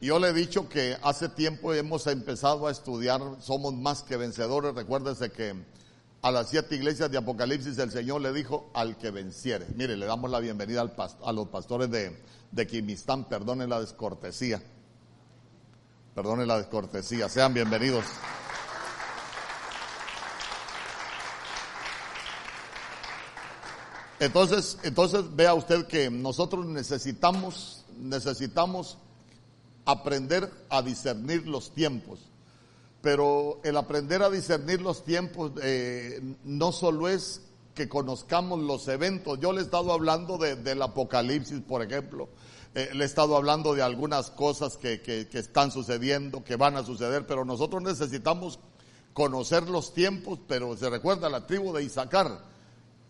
Yo le he dicho que hace tiempo hemos empezado a estudiar Somos más que vencedores. Recuérdese que a las siete iglesias de Apocalipsis el Señor le dijo al que venciere. Mire, le damos la bienvenida al a los pastores de, de Quimistán. Perdonen la descortesía. Perdonen la descortesía. Sean bienvenidos. Entonces, entonces vea usted que nosotros necesitamos, necesitamos aprender a discernir los tiempos. Pero el aprender a discernir los tiempos eh, no solo es que conozcamos los eventos. Yo le he estado hablando del Apocalipsis, por ejemplo. Eh, le he estado hablando de algunas cosas que, que, que están sucediendo, que van a suceder, pero nosotros necesitamos conocer los tiempos, pero se recuerda la tribu de Isaacar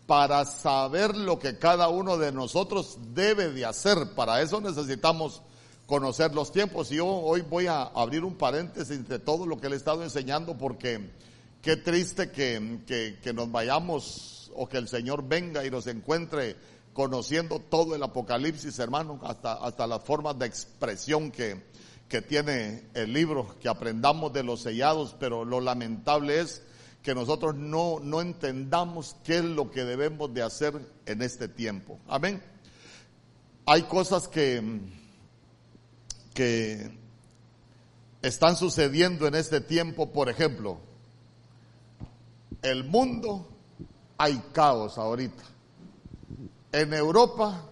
para saber lo que cada uno de nosotros debe de hacer. Para eso necesitamos conocer los tiempos. Y yo hoy voy a abrir un paréntesis de todo lo que le he estado enseñando porque qué triste que, que, nos vayamos o que el Señor venga y nos encuentre conociendo todo el Apocalipsis, hermano, hasta, hasta las formas de expresión que, que tiene el libro, que aprendamos de los sellados, pero lo lamentable es que nosotros no, no entendamos qué es lo que debemos de hacer en este tiempo. Amén. Hay cosas que, que están sucediendo en este tiempo, por ejemplo, el mundo hay caos ahorita. En Europa,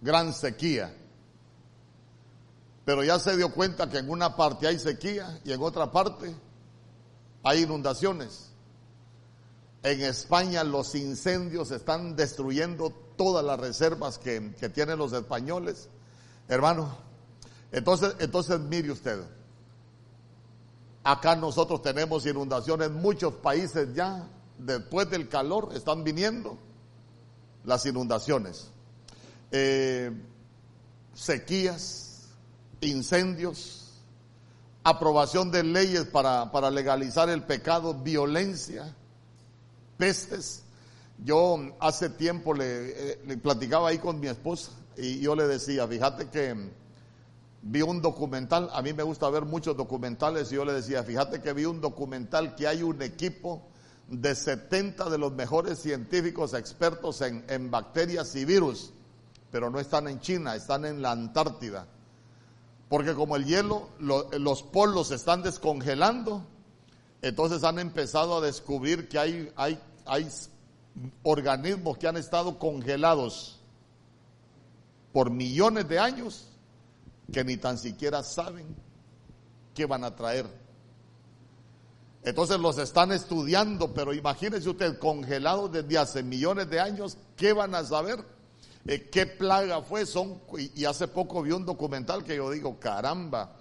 gran sequía. Pero ya se dio cuenta que en una parte hay sequía y en otra parte hay inundaciones. En España los incendios están destruyendo todas las reservas que, tienen los españoles. Hermano, entonces, entonces mire usted, acá nosotros tenemos inundaciones, muchos países ya, después del calor, están viniendo las inundaciones. Eh, sequías, incendios, aprobación de leyes para, para legalizar el pecado, violencia, pestes. Yo hace tiempo eh, le, platicaba ahí con mi esposa y yo le decía, fíjate que vi un documental, a mí me gusta ver muchos documentales y yo le decía, fíjate que vi un documental que hay un equipo de 70 de los mejores científicos expertos en, en bacterias y virus, pero no están en China, están en la Antártida. Porque como el hielo, los polos se están descongelando, entonces han empezado a descubrir que hay, hay, hay organismos que han estado congelados por millones de años que ni tan siquiera saben qué van a traer. Entonces los están estudiando, pero imagínese usted, congelados desde hace millones de años, ¿qué van a saber? Eh, qué plaga fue. Son, y, hace poco vi un documental que yo digo, caramba,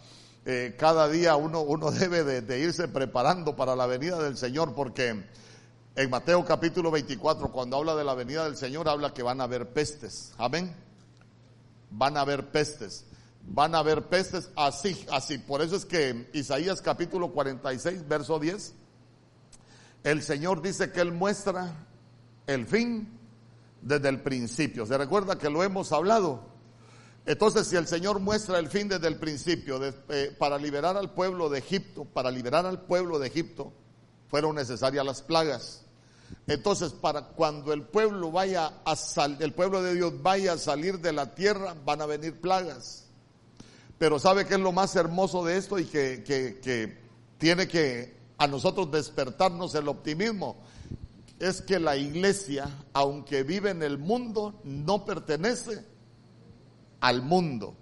eh, cada día uno, uno debe de, irse preparando para la venida del Señor, porque en Mateo capítulo 24, cuando habla de la venida del Señor, habla que van a haber pestes. Amén. Van a haber pestes. Van a haber pestes así, así. Por eso es que Isaías capítulo 46, verso 10, el Señor dice que Él muestra el fin desde el principio. ¿Se recuerda que lo hemos hablado? Entonces, si el Señor muestra el fin desde el principio eh, para liberar al pueblo de Egipto, para liberar al pueblo de Egipto, fueron necesarias las plagas. Entonces, para cuando el pueblo vaya a el pueblo de Dios vaya a salir de la tierra, van a venir plagas. Pero ¿sabe qué es lo más hermoso de esto y que, que, tiene que a nosotros despertarnos el optimismo? es que la iglesia, aunque vive en el mundo, no pertenece al mundo.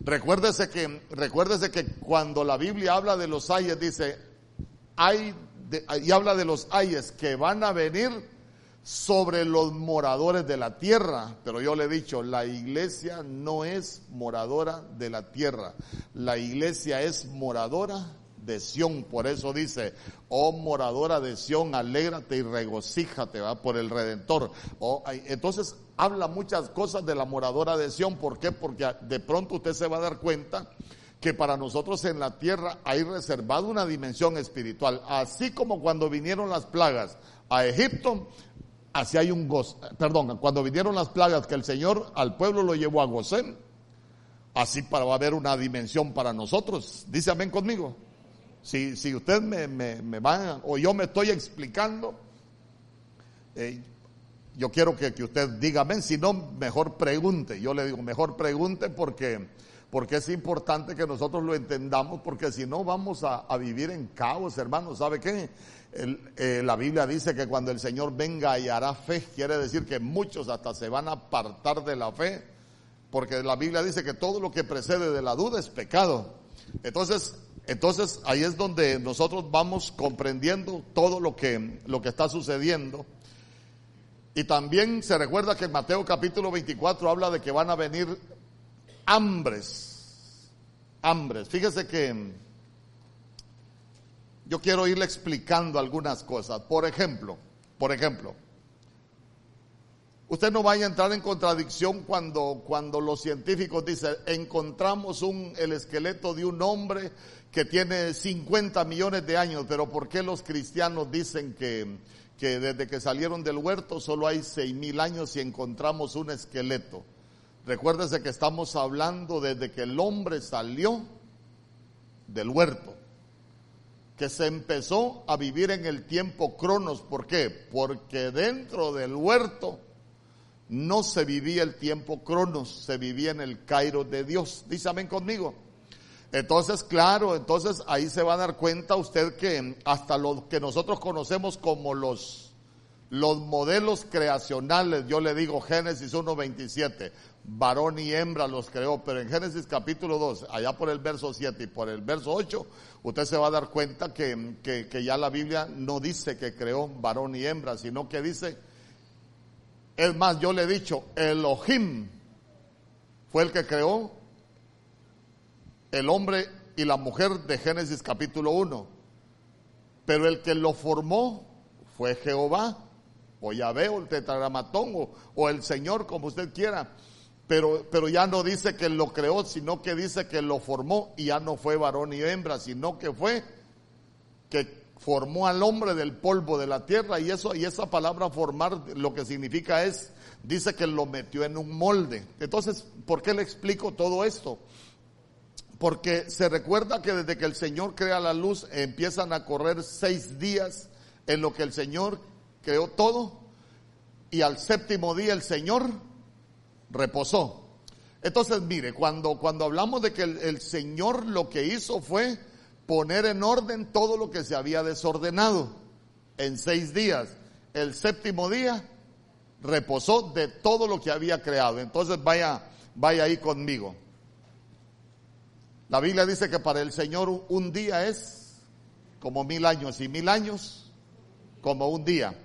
Recuérdese que, recuérdese que cuando la Biblia habla de los ayes, dice, hay, y habla de los ayes que van a venir sobre los moradores de la tierra. Pero yo le he dicho, la iglesia no es moradora de la tierra. La iglesia es moradora de Sión. Por eso dice, oh moradora de Sión, alégrate y regocíjate ¿va? por el Redentor. Oh, entonces habla muchas cosas de la moradora de Sión. ¿Por qué? Porque de pronto usted se va a dar cuenta que para nosotros en la tierra hay reservado una dimensión espiritual. Así como cuando vinieron las plagas a Egipto, así hay un gozo. Perdón, cuando vinieron las plagas que el Señor al pueblo lo llevó a Gosén, así para, va a haber una dimensión para nosotros. Dice amén conmigo. Si, si usted me, me, va, o yo me estoy explicando, eh, yo quiero que, que, usted diga amén, si no, mejor pregunte. Yo le digo, mejor pregunte porque, porque es importante que nosotros lo entendamos, porque si no vamos a, vivir en caos, hermanos. ¿Sabe qué? Eh, la Biblia dice que cuando el Señor venga y hará fe, quiere decir que muchos hasta se van a apartar de la fe, porque la Biblia dice que todo lo que precede de la duda es pecado. Entonces, entonces ahí es donde nosotros vamos comprendiendo todo lo que, lo que está sucediendo. Y también se recuerda que en Mateo capítulo 24 habla de que van a venir hambres, hambres. Fíjese que yo quiero irle explicando algunas cosas. Por ejemplo, por ejemplo, usted no vaya a entrar en contradicción cuando, cuando los científicos dicen, encontramos un, el esqueleto de un hombre que tiene 50 millones de años, pero ¿por qué los cristianos dicen que, que desde que salieron del huerto solo hay seis mil años y encontramos un esqueleto? Recuérdese que estamos hablando desde que el hombre salió del huerto que se empezó a vivir en el tiempo cronos. ¿Por qué? Porque dentro del huerto no se vivía el tiempo cronos, se vivía en el Cairo de Dios. Dice amén conmigo. Entonces, claro, entonces ahí se va a dar cuenta usted que hasta lo que nosotros conocemos como los, los modelos creacionales, yo le digo Génesis 1.27, varón y hembra los creó, pero en Génesis capítulo 2, allá por el verso 7 y por el verso 8, usted se va a dar cuenta que, que, ya la Biblia no dice que creó varón y hembra, sino que dice, es más, yo le he dicho, Elohim fue el que creó el hombre y la mujer de Génesis capítulo 1, pero el que lo formó fue Jehová, o Yahvé, o el tetragramatón, o, el Señor, como usted quiera pero, pero ya no dice que lo creó, sino que dice que lo formó y ya no fue varón y hembra, sino que fue que formó al hombre del polvo de la tierra y eso y esa palabra formar lo que significa es dice que lo metió en un molde. Entonces, ¿por qué le explico todo esto? Porque se recuerda que desde que el Señor crea la luz empiezan a correr seis días en lo que el Señor creó todo y al séptimo día el Señor reposó. Entonces, mire, cuando, cuando hablamos de que el, Señor lo que hizo fue poner en orden todo lo que se había desordenado en seis días. El séptimo día reposó de todo lo que había creado. Entonces vaya, vaya ahí conmigo. La Biblia dice que para el Señor un día es como mil años y mil años como un día.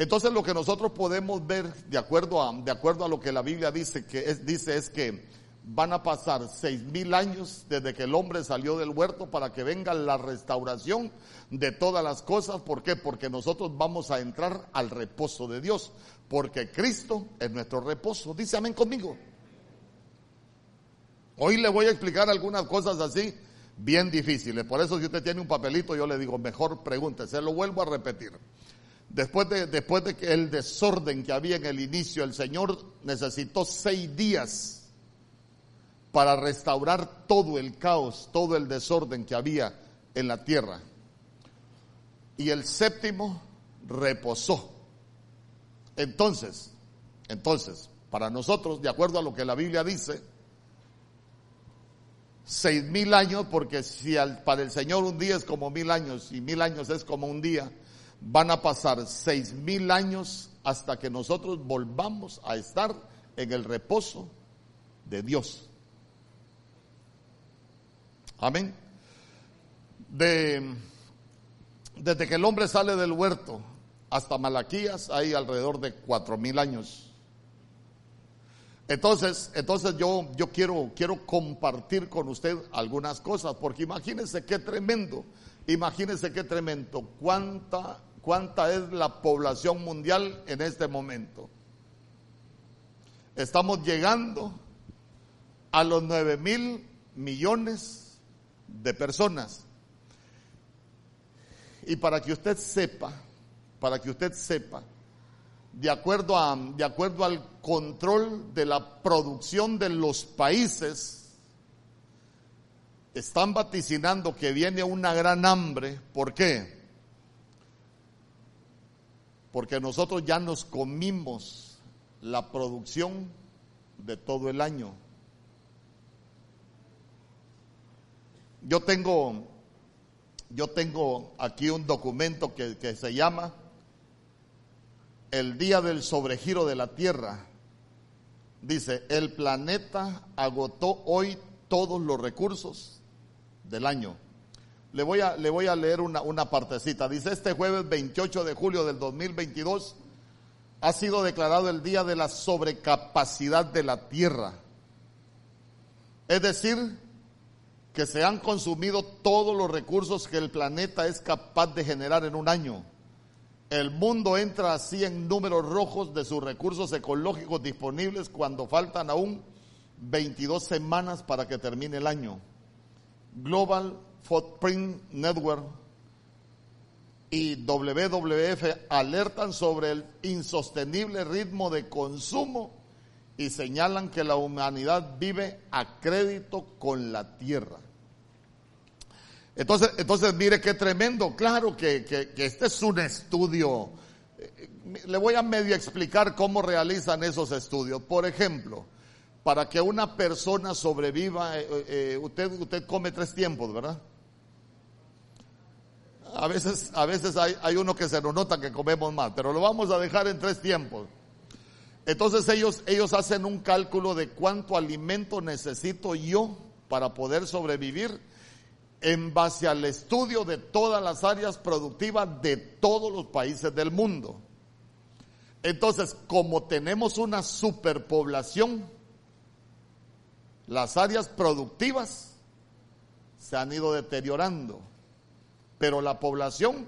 Entonces lo que nosotros podemos ver de acuerdo a, de acuerdo a lo que la Biblia dice, que es, dice es que van a pasar seis mil años desde que el hombre salió del huerto para que venga la restauración de todas las cosas. ¿Por qué? Porque nosotros vamos a entrar al reposo de Dios, porque Cristo es nuestro reposo. Dice amén conmigo. Hoy le voy a explicar algunas cosas así bien difíciles. Por eso si usted tiene un papelito, yo le digo, mejor pregunte. Se lo vuelvo a repetir. Después de, después de que el desorden que había en el inicio, el Señor necesitó seis días para restaurar todo el caos, todo el desorden que había en la tierra. Y el séptimo reposó. Entonces, entonces, para nosotros, de acuerdo a lo que la Biblia dice, seis mil años, porque si para el Señor un día es como mil años y mil años es como un día, van a pasar seis mil años hasta que nosotros volvamos a estar en el reposo de Dios. Amén. De, desde que el hombre sale del huerto hasta Malaquías hay alrededor de cuatro mil años. Entonces, entonces yo, yo quiero, quiero compartir con usted algunas cosas, porque imagínense qué tremendo, imagínense qué tremendo, cuánta cuánta es la población mundial en este momento. Estamos llegando a los 9 mil millones de personas. Y para que usted sepa, para que usted sepa, de acuerdo, a, de acuerdo al control de la producción de los países, están vaticinando que viene una gran hambre. ¿Por qué? Porque nosotros ya nos comimos la producción de todo el año. Yo tengo, yo tengo aquí un documento que, que se llama El Día del Sobregiro de la Tierra. Dice, el planeta agotó hoy todos los recursos del año. Le voy a, leer una partecita. Dice, este jueves 28 de julio del 2022 ha sido declarado el día de la sobrecapacidad de la Tierra. Es decir, que se han consumido todos los recursos que el planeta es capaz de generar en un año. El mundo entra así en números rojos de sus recursos ecológicos disponibles cuando faltan aún 22 semanas para que termine el año. Global Footprint Network y WWF alertan sobre el insostenible ritmo de consumo y señalan que la humanidad vive a crédito con la tierra. Entonces, entonces mire qué tremendo, claro que, que, este es un estudio, le voy a medio explicar cómo realizan esos estudios. Por ejemplo, para que una persona sobreviva, eh, eh, usted, usted come tres tiempos, ¿verdad? A veces, a veces hay, hay uno que se nos nota que comemos más, pero lo vamos a dejar en tres tiempos. Entonces ellos, ellos hacen un cálculo de cuánto alimento necesito yo para poder sobrevivir en base al estudio de todas las áreas productivas de todos los países del mundo. Entonces, como tenemos una superpoblación, las áreas productivas se han ido deteriorando pero la población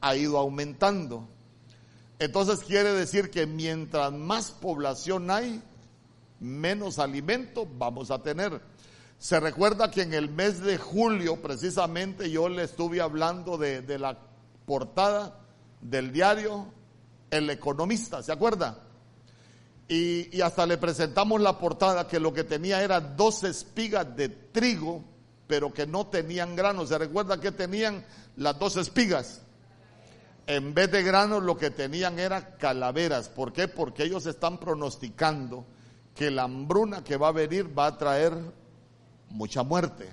ha ido aumentando. Entonces quiere decir que mientras más población hay, menos alimento vamos a tener. Se recuerda que en el mes de julio, precisamente, yo le estuve hablando de, la portada del diario El Economista, ¿se acuerda? Y, y, hasta le presentamos la portada que lo que tenía era dos espigas de trigo pero que no tenían granos. ¿Se recuerda que tenían las dos espigas? En vez de granos lo que tenían era calaveras. ¿Por qué? Porque ellos están pronosticando que la hambruna que va a venir va a traer mucha muerte.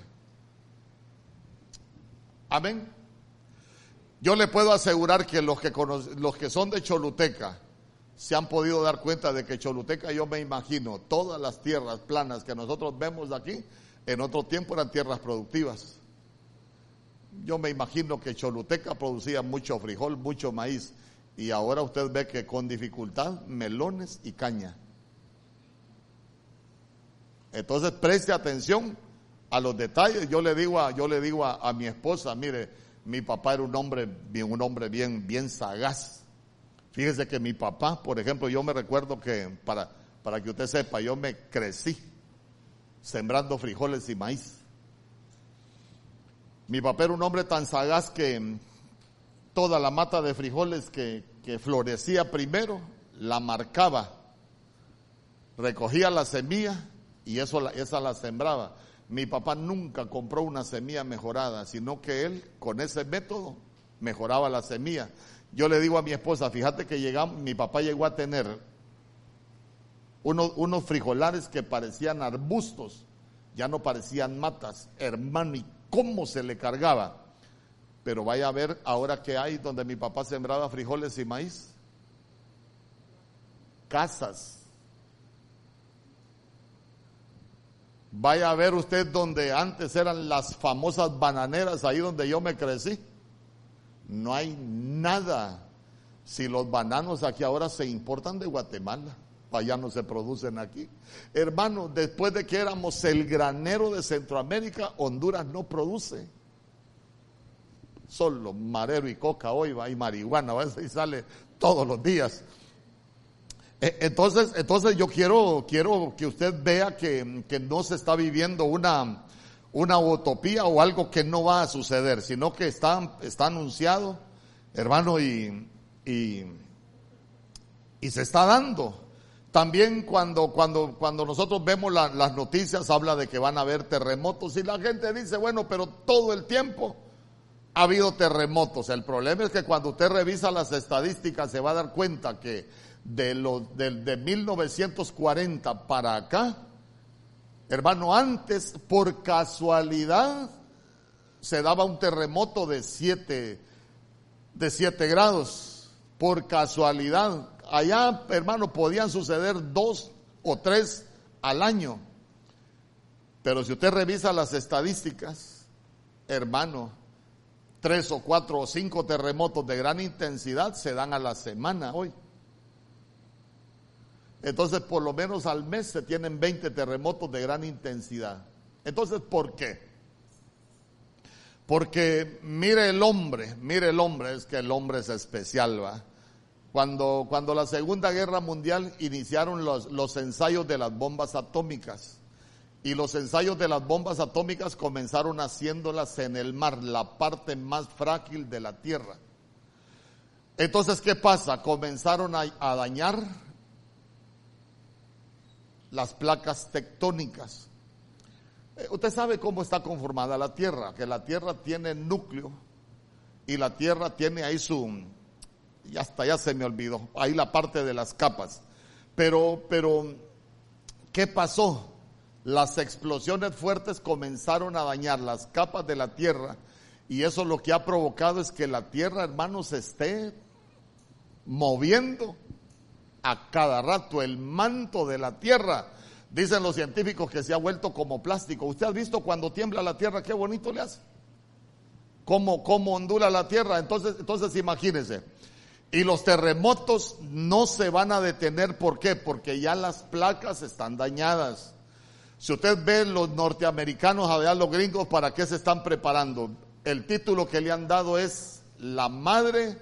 Amén. Yo le puedo asegurar que los que, los que son de Choluteca se han podido dar cuenta de que Choluteca, yo me imagino, todas las tierras planas que nosotros vemos aquí, en otro tiempo eran tierras productivas. Yo me imagino que Choluteca producía mucho frijol, mucho maíz, y ahora usted ve que con dificultad melones y caña. Entonces preste atención a los detalles. Yo le digo a, yo le digo a, mi esposa, mire, mi papá era un hombre, un hombre bien, bien sagaz. Fíjese que mi papá, por ejemplo, yo me recuerdo que, para, para que usted sepa, yo me crecí sembrando frijoles y maíz. Mi papá era un hombre tan sagaz que toda la mata de frijoles que, florecía primero, la marcaba, recogía la semilla y eso, esa la sembraba. Mi papá nunca compró una semilla mejorada, sino que él con ese método mejoraba la semilla. Yo le digo a mi esposa, fíjate que llegamos, mi papá llegó a tener unos, frijolares que parecían arbustos, ya no parecían matas, hermano, y cómo se le cargaba. Pero vaya a ver ahora que hay donde mi papá sembraba frijoles y maíz. Casas. Vaya a ver usted donde antes eran las famosas bananeras, ahí donde yo me crecí. No hay nada. Si los bananos aquí ahora se importan de Guatemala allá no se producen aquí. Hermano, después de que éramos el granero de Centroamérica, Honduras no produce. Solo marero y coca hoy va y marihuana, y sale todos los días. E, entonces, entonces yo quiero, quiero que usted vea que, que no se está viviendo una, una utopía o algo que no va a suceder, sino que está, está anunciado, hermano, y, y, y se está dando. También cuando, cuando, cuando nosotros vemos las noticias habla de que van a haber terremotos y la gente dice, bueno, pero todo el tiempo ha habido terremotos. El problema es que cuando usted revisa las estadísticas se va a dar cuenta que de, los, de, de 1940 para acá, hermano, antes por casualidad se daba un terremoto de 7 de siete grados por casualidad allá, hermano, podían suceder dos o tres al año. Pero si usted revisa las estadísticas, hermano, tres o cuatro o cinco terremotos de gran intensidad se dan a la semana hoy. Entonces, por lo menos al mes se tienen 20 terremotos de gran intensidad. Entonces, ¿por qué? Porque mire el hombre, mire el hombre, es que el hombre es especial, ¿va? Cuando, cuando la Segunda Guerra Mundial iniciaron los, los ensayos de las bombas atómicas, y los ensayos de las bombas atómicas comenzaron haciéndolas en el mar, la parte más frágil de la Tierra. Entonces, ¿qué pasa? Comenzaron a, dañar las placas tectónicas. Eh, usted sabe cómo está conformada la Tierra, que la Tierra tiene núcleo y la Tierra tiene ahí su, ya hasta ya se me olvidó, ahí la parte de las capas. Pero, pero, ¿qué pasó? Las explosiones fuertes comenzaron a dañar las capas de la tierra y eso lo que ha provocado es que la tierra, hermanos, esté moviendo a cada rato. El manto de la tierra, dicen los científicos que se ha vuelto como plástico. ¿Usted ha visto cuando tiembla la tierra qué bonito le hace? ¿Cómo, cómo ondula la tierra? Entonces, entonces imagínense y los terremotos no se van a detener. ¿Por qué? Porque ya las placas están dañadas. Si usted ve los norteamericanos, a ver los gringos, ¿para qué se están preparando? El título que le han dado es La madre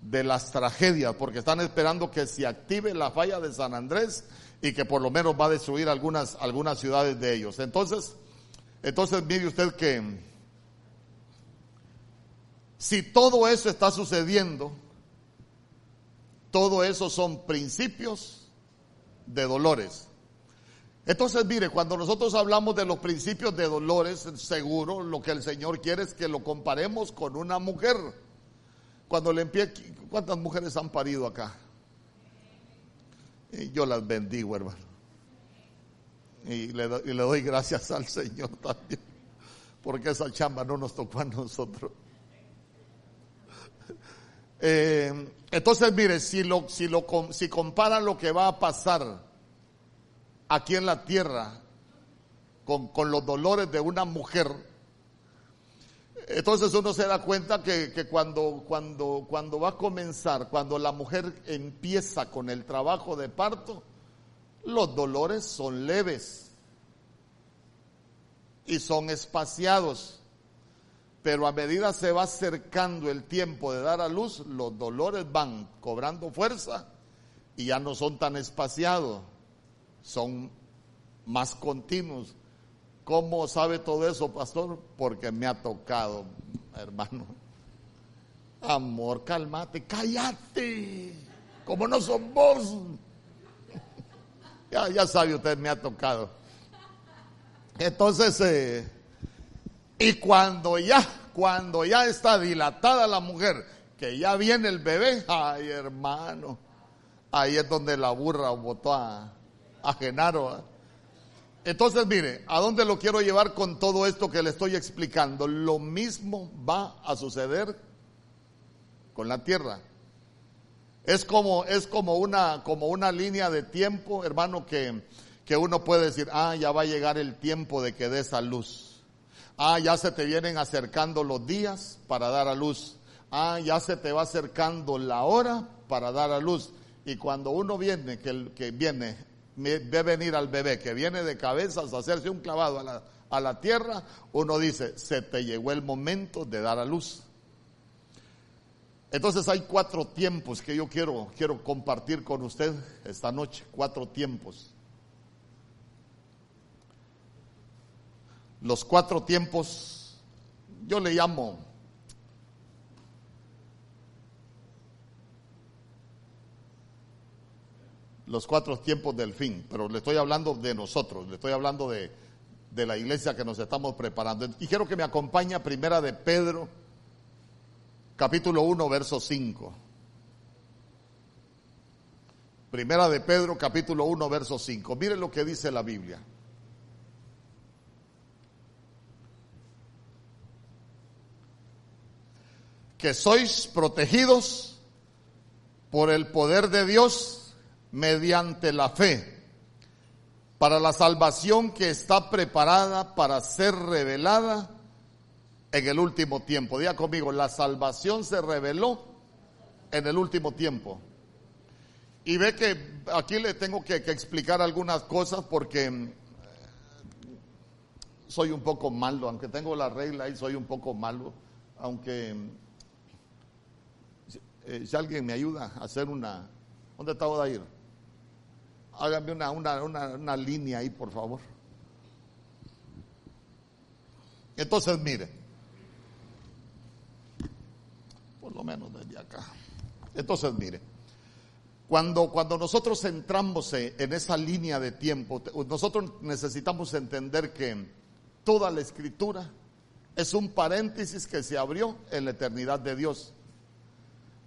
de las tragedias, porque están esperando que se active la falla de San Andrés y que por lo menos va a destruir algunas, algunas ciudades de ellos. Entonces, entonces mire usted que si todo eso está sucediendo, todo eso son principios de dolores. Entonces, mire, cuando nosotros hablamos de los principios de dolores, seguro lo que el Señor quiere es que lo comparemos con una mujer. Cuando le empiece, ¿cuántas mujeres han parido acá? Yo las bendigo, hermano. Y le, y le doy gracias al Señor también, porque esa chamba no nos tocó a nosotros. Eh, entonces, mire, si, lo, si, lo, si compara lo que va a pasar aquí en la tierra con, con los dolores de una mujer, entonces uno se da cuenta que, que, cuando, cuando, cuando va a comenzar, cuando la mujer empieza con el trabajo de parto, los dolores son leves y son espaciados. Pero a medida se va acercando el tiempo de dar a luz, los dolores van cobrando fuerza y ya no son tan espaciados, son más continuos. ¿Cómo sabe todo eso, pastor? Porque me ha tocado, hermano. Amor, cálmate, cállate. Como no son vos. ya, ya sabe usted, me ha tocado. Entonces, eh, y cuando ya, cuando ya está dilatada la mujer, que ya viene el bebé, ay hermano, ahí es donde la burra votó a, Genaro. ¿eh? Entonces, mire, ¿a dónde lo quiero llevar con todo esto que le estoy explicando? Lo mismo va a suceder con la tierra. Es como, es como una, como una línea de tiempo, hermano, que, que uno puede decir, ah, ya va a llegar el tiempo de que dé esa luz. Ah, ya se te vienen acercando los días para dar a luz. Ah, ya se te va acercando la hora para dar a luz. Y cuando uno viene, que, que viene, ve venir al bebé, que viene de cabezas a hacerse un clavado a la, a la tierra, uno dice, se te llegó el momento de dar a luz. Entonces hay cuatro tiempos que yo quiero, quiero compartir con usted esta noche, cuatro tiempos. Los cuatro tiempos, yo le llamo los cuatro tiempos del fin, pero le estoy hablando de nosotros, le estoy hablando de, de la iglesia que nos estamos preparando. Y quiero que me acompañe a primera de Pedro, capítulo 1, verso 5. Primera de Pedro, capítulo 1, verso 5. Mire lo que dice la Biblia. Que sois protegidos por el poder de Dios mediante la fe para la salvación que está preparada para ser revelada en el último tiempo. Diga conmigo, la salvación se reveló en el último tiempo. Y ve que aquí le tengo que, explicar algunas cosas porque eh, soy un poco malo, aunque tengo la regla y soy un poco malo, aunque eh, si alguien me ayuda a hacer una... ¿Dónde está Odair? Háganme una, una, una, línea ahí, por favor. Entonces, mire, por lo menos desde acá. Entonces, mire, cuando, cuando nosotros entramos en esa línea de tiempo, nosotros necesitamos entender que toda la escritura es un paréntesis que se abrió en la eternidad de Dios.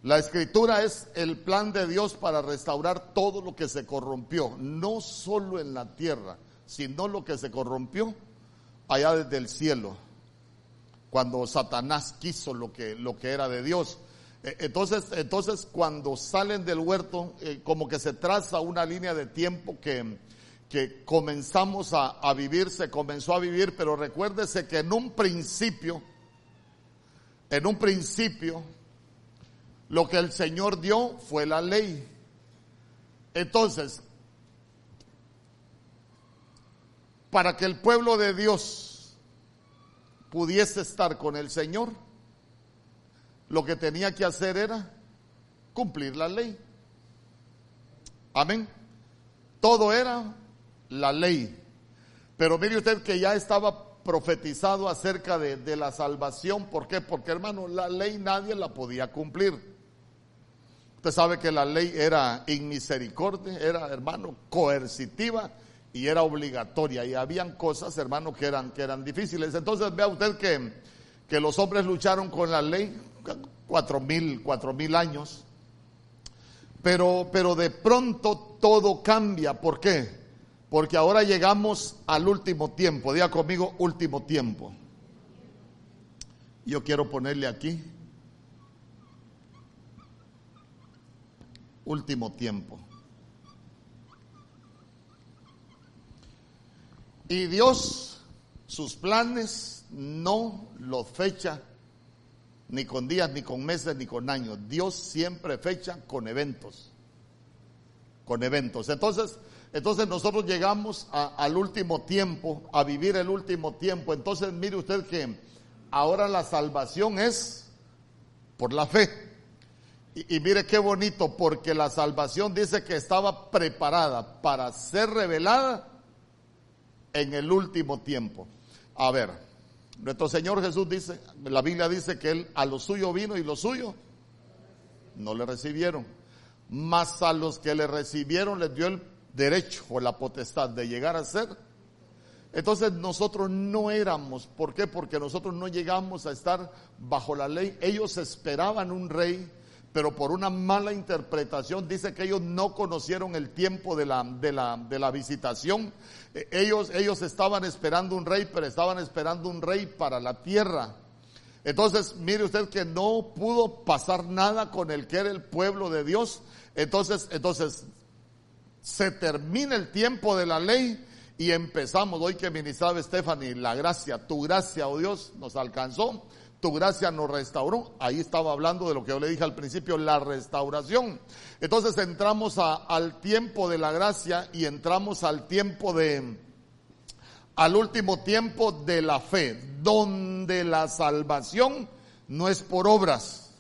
La escritura es el plan de Dios para restaurar todo lo que se corrompió, no solo en la tierra, sino lo que se corrompió allá desde el cielo, cuando Satanás quiso lo que, lo que era de Dios. E, entonces, entonces cuando salen del huerto, eh, como que se traza una línea de tiempo que, que comenzamos a, a vivir, se comenzó a vivir, pero recuérdese que en un principio, en un principio, lo que el Señor dio fue la ley. Entonces, para que el pueblo de Dios pudiese estar con el Señor, lo que tenía que hacer era cumplir la ley. Amén. Todo era la ley. Pero mire usted que ya estaba profetizado acerca de, la salvación. ¿Por qué? Porque hermano, la ley nadie la podía cumplir. Usted sabe que la ley era inmisericordia, era, hermano, coercitiva y era obligatoria. Y habían cosas, hermano, que eran, que eran difíciles. Entonces vea usted que, que los hombres lucharon con la ley cuatro mil, cuatro mil años. Pero, pero de pronto todo cambia. ¿Por qué? Porque ahora llegamos al último tiempo. Diga conmigo, último tiempo. Yo quiero ponerle aquí último tiempo. Y Dios, sus planes no los fecha ni con días, ni con meses, ni con años. Dios siempre fecha con eventos. Con eventos. Entonces, entonces nosotros llegamos al último tiempo, a vivir el último tiempo. Entonces mire usted que ahora la salvación es por la fe. Y, mire qué bonito, porque la salvación dice que estaba preparada para ser revelada en el último tiempo. A ver, nuestro Señor Jesús dice, la Biblia dice que Él a lo suyo vino y lo suyo no le recibieron. Mas a los que le recibieron les dio el derecho o la potestad de llegar a ser. Entonces nosotros no éramos, ¿por qué? Porque nosotros no llegamos a estar bajo la ley. Ellos esperaban un rey pero por una mala interpretación dice que ellos no conocieron el tiempo de la, de la, de la visitación. Eh, ellos, ellos estaban esperando un rey, pero estaban esperando un rey para la tierra. Entonces, mire usted que no pudo pasar nada con el que era el pueblo de Dios. Entonces, entonces, se termina el tiempo de la ley y empezamos. Hoy que ministraba Stephanie, la gracia, tu gracia, oh Dios, nos alcanzó tu gracia nos restauró. Ahí estaba hablando de lo que yo le dije al principio, la restauración. Entonces entramos al tiempo de la gracia y entramos al tiempo de, al último tiempo de la fe, donde la salvación no es por obras.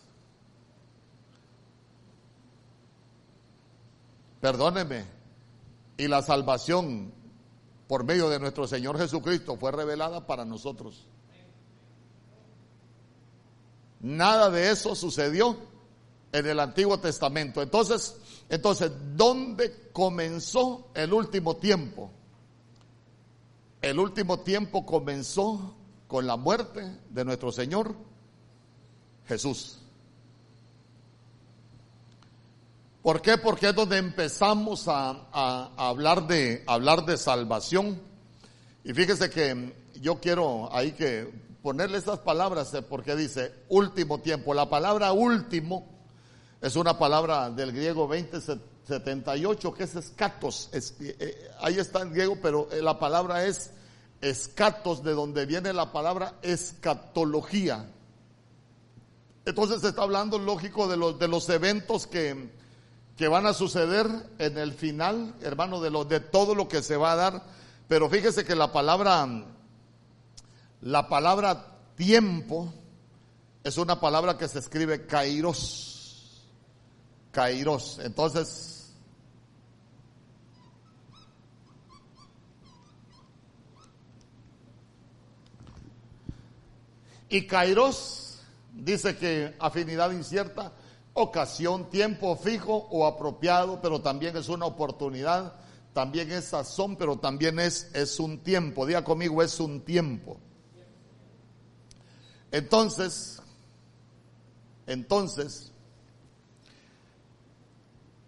Perdóneme. Y la salvación por medio de nuestro Señor Jesucristo fue revelada para nosotros. Nada de eso sucedió en el Antiguo Testamento. Entonces, entonces, ¿dónde comenzó el último tiempo? El último tiempo comenzó con la muerte de nuestro Señor Jesús. ¿Por qué? Porque es donde empezamos a, hablar, de, hablar de salvación. Y fíjese que yo quiero ahí que ponerle estas palabras eh, porque dice último tiempo. La palabra último es una palabra del griego 2078 que es escatos. Eh, ahí está en griego, pero eh, la palabra es escatos, de donde viene la palabra escatología. Entonces se está hablando, lógico, de los, de los eventos que, que van a suceder en el final, hermano, de, lo, de todo lo que se va a dar. Pero fíjese que la palabra, la palabra tiempo es una palabra que se escribe kairos. Kairos. Entonces, y kairos dice que afinidad incierta ocasión, tiempo fijo o apropiado, pero también es una oportunidad, también es sazón, pero también es, es un tiempo. Diga conmigo, es un tiempo. Entonces, entonces,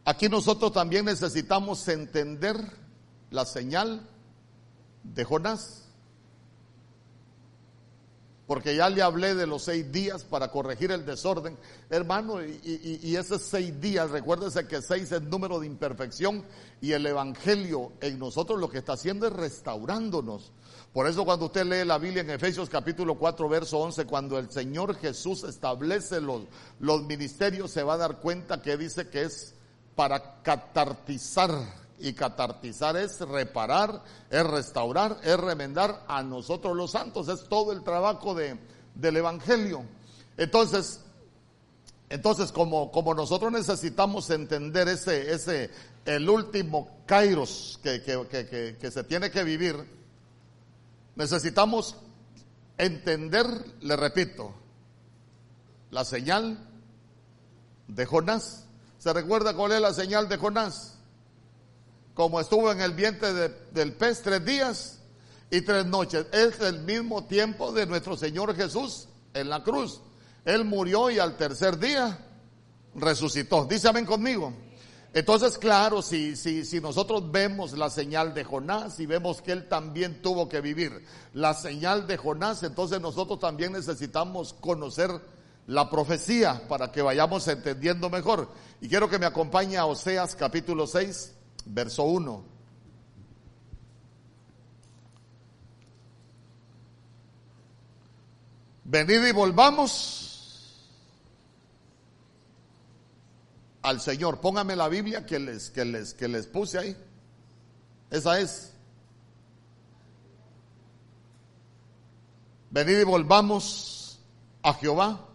aquí nosotros también necesitamos entender la señal de Jonás porque ya le hablé de los seis días para corregir el desorden. Hermano, y, esos seis días, recuérdese que seis es número de imperfección y el Evangelio en nosotros lo que está haciendo es restaurándonos. Por eso cuando usted lee la Biblia en Efesios capítulo 4, verso 11, cuando el Señor Jesús establece los, los ministerios, se va a dar cuenta que dice que es para catartizar y catartizar es reparar, es restaurar, es remendar a nosotros los santos. Es todo el trabajo de, del Evangelio. Entonces, entonces como, como nosotros necesitamos entender ese, ese, el último kairos que, que, que se tiene que vivir, necesitamos entender, le repito, la señal de Jonás. ¿Se recuerda cuál es la señal de Jonás? como estuvo en el vientre del pez tres días y tres noches. Es el mismo tiempo de nuestro Señor Jesús en la cruz. Él murió y al tercer día resucitó. Dice amén conmigo. Entonces, claro, si, si, si nosotros vemos la señal de Jonás y vemos que él también tuvo que vivir la señal de Jonás, entonces nosotros también necesitamos conocer la profecía para que vayamos entendiendo mejor. Y quiero que me acompañe a Oseas capítulo 6, verso 1. Venid y volvamos al Señor. Póngame la Biblia que les, que les, que les puse ahí. Esa es. Venid y volvamos a Jehová,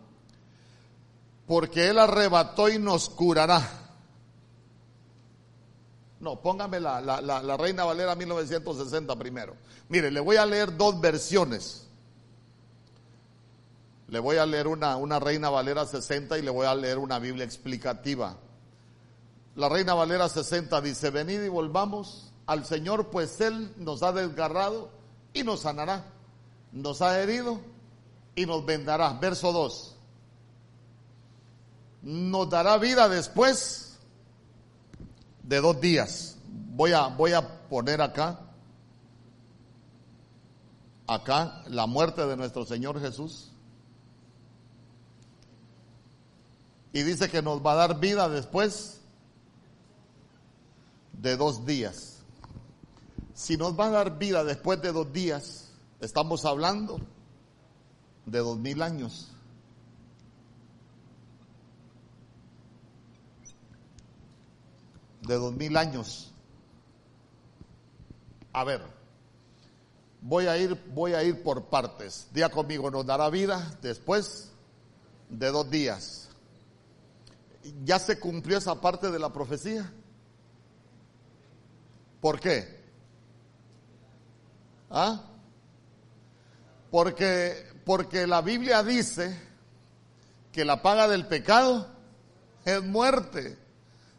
porque Él arrebató y nos curará no, póngame la, la, Reina Valera 1960 primero. Mire, le voy a leer dos versiones. Le voy a leer una, una Reina Valera 60 y le voy a leer una Biblia explicativa. La Reina Valera 60 dice, venid y volvamos al Señor, pues Él nos ha desgarrado y nos sanará. Nos ha herido y nos vendará. Verso 2. Nos dará vida después de dos días. Voy a, voy a poner acá, acá, la muerte de nuestro Señor Jesús. Y dice que nos va a dar vida después de dos días. Si nos va a dar vida después de dos días, estamos hablando de dos mil años. de dos mil años. A ver, voy a ir, voy a ir por partes. Día conmigo nos dará vida después de dos días. ¿Ya se cumplió esa parte de la profecía? ¿Por qué? ¿Ah? Porque, porque la Biblia dice que la paga del pecado es muerte.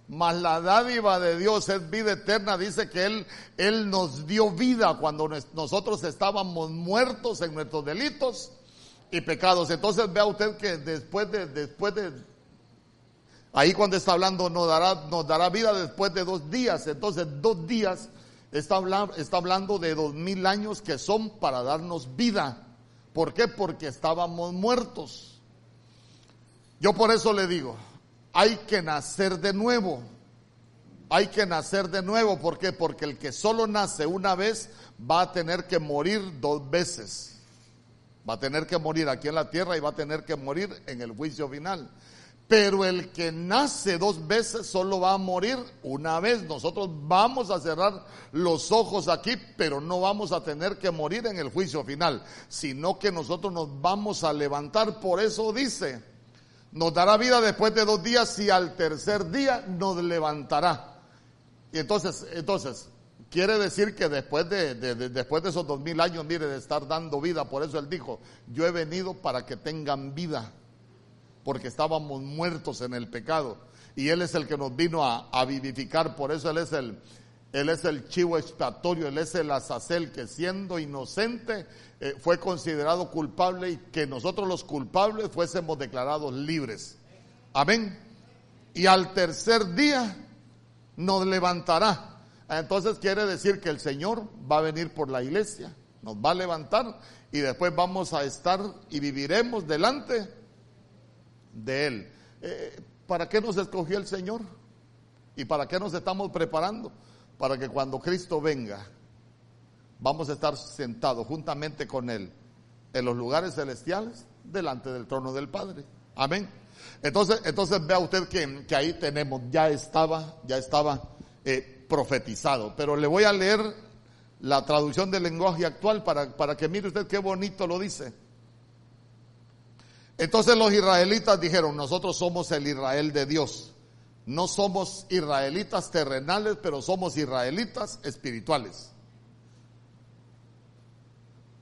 Mas la dádiva de Dios es vida eterna. Dice que Él, Él nos dio vida cuando nosotros estábamos muertos en nuestros delitos y pecados. Entonces vea usted que después de, después de, ahí cuando está hablando nos dará, vida después de dos días. Entonces dos días está está hablando de dos mil años que son para darnos vida. ¿Por qué? Porque estábamos muertos. Yo por eso le digo, hay que nacer de nuevo. Hay que nacer de nuevo. ¿Por qué? Porque el que solo nace una vez va a tener que morir dos veces. Va a tener que morir aquí en la tierra y va a tener que morir en el juicio final. Pero el que nace dos veces solo va a morir una vez. Nosotros vamos a cerrar los ojos aquí, pero no vamos a tener que morir en el juicio final, sino que nosotros nos vamos a levantar. Por eso dice, nos dará vida después de dos días y al tercer día nos levantará. Y entonces, entonces, quiere decir que después de, después de esos dos mil años, mire, de estar dando vida, por eso él dijo, yo he venido para que tengan vida, porque estábamos muertos en el pecado. Y él es el que nos vino a, vivificar, por eso él es el, él es el chivo expiatorio, Él es el azacel que siendo inocente eh, fue considerado culpable y que nosotros los culpables fuésemos declarados libres. Amén. Y al tercer día nos levantará. Entonces quiere decir que el Señor va a venir por la iglesia, nos va a levantar y después vamos a estar y viviremos delante de Él. Eh, ¿Para qué nos escogió el Señor? ¿Y para qué nos estamos preparando? para que cuando Cristo venga, vamos a estar sentados juntamente con Él en los lugares celestiales delante del trono del Padre. Amén. Entonces, entonces vea usted que, que ahí tenemos, ya estaba, ya estaba eh, profetizado. Pero le voy a leer la traducción del lenguaje actual para, para que mire usted qué bonito lo dice. Entonces los israelitas dijeron, nosotros somos el Israel de Dios. No somos israelitas terrenales, pero somos israelitas espirituales.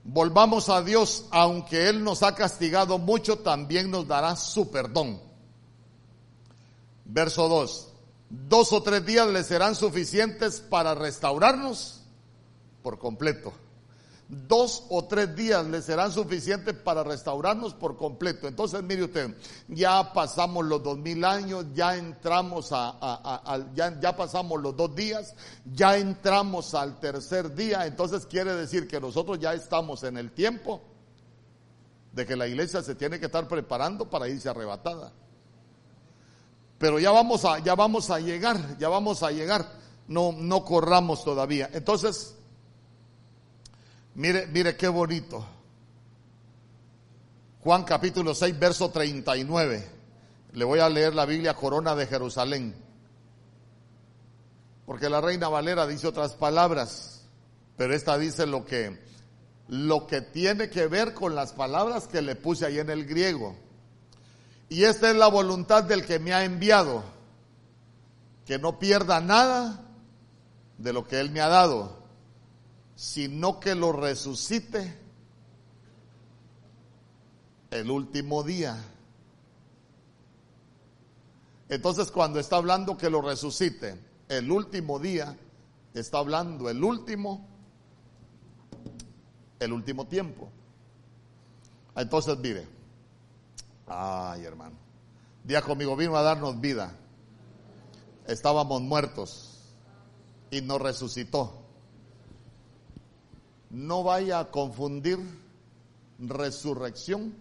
Volvamos a Dios, aunque Él nos ha castigado mucho, también nos dará su perdón. Verso 2. Dos o tres días le serán suficientes para restaurarnos por completo dos o tres días le serán suficientes para restaurarnos por completo. Entonces, mire usted, ya pasamos los dos mil años, ya entramos a, ya, ya, pasamos los dos días, ya entramos al tercer día. Entonces quiere decir que nosotros ya estamos en el tiempo de que la iglesia se tiene que estar preparando para irse arrebatada. Pero ya vamos a, ya vamos a llegar, ya vamos a llegar. No, no corramos todavía. Entonces, Mire, mire qué bonito. Juan capítulo 6, verso 39. Le voy a leer la Biblia Corona de Jerusalén. Porque la Reina Valera dice otras palabras, pero esta dice lo que lo que tiene que ver con las palabras que le puse ahí en el griego. Y esta es la voluntad del que me ha enviado, que no pierda nada de lo que él me ha dado sino que lo resucite el último día. Entonces cuando está hablando que lo resucite el último día, está hablando el último, el último tiempo. Entonces mire, ay hermano, día conmigo vino a darnos vida. Estábamos muertos y nos resucitó no vaya a confundir resurrección.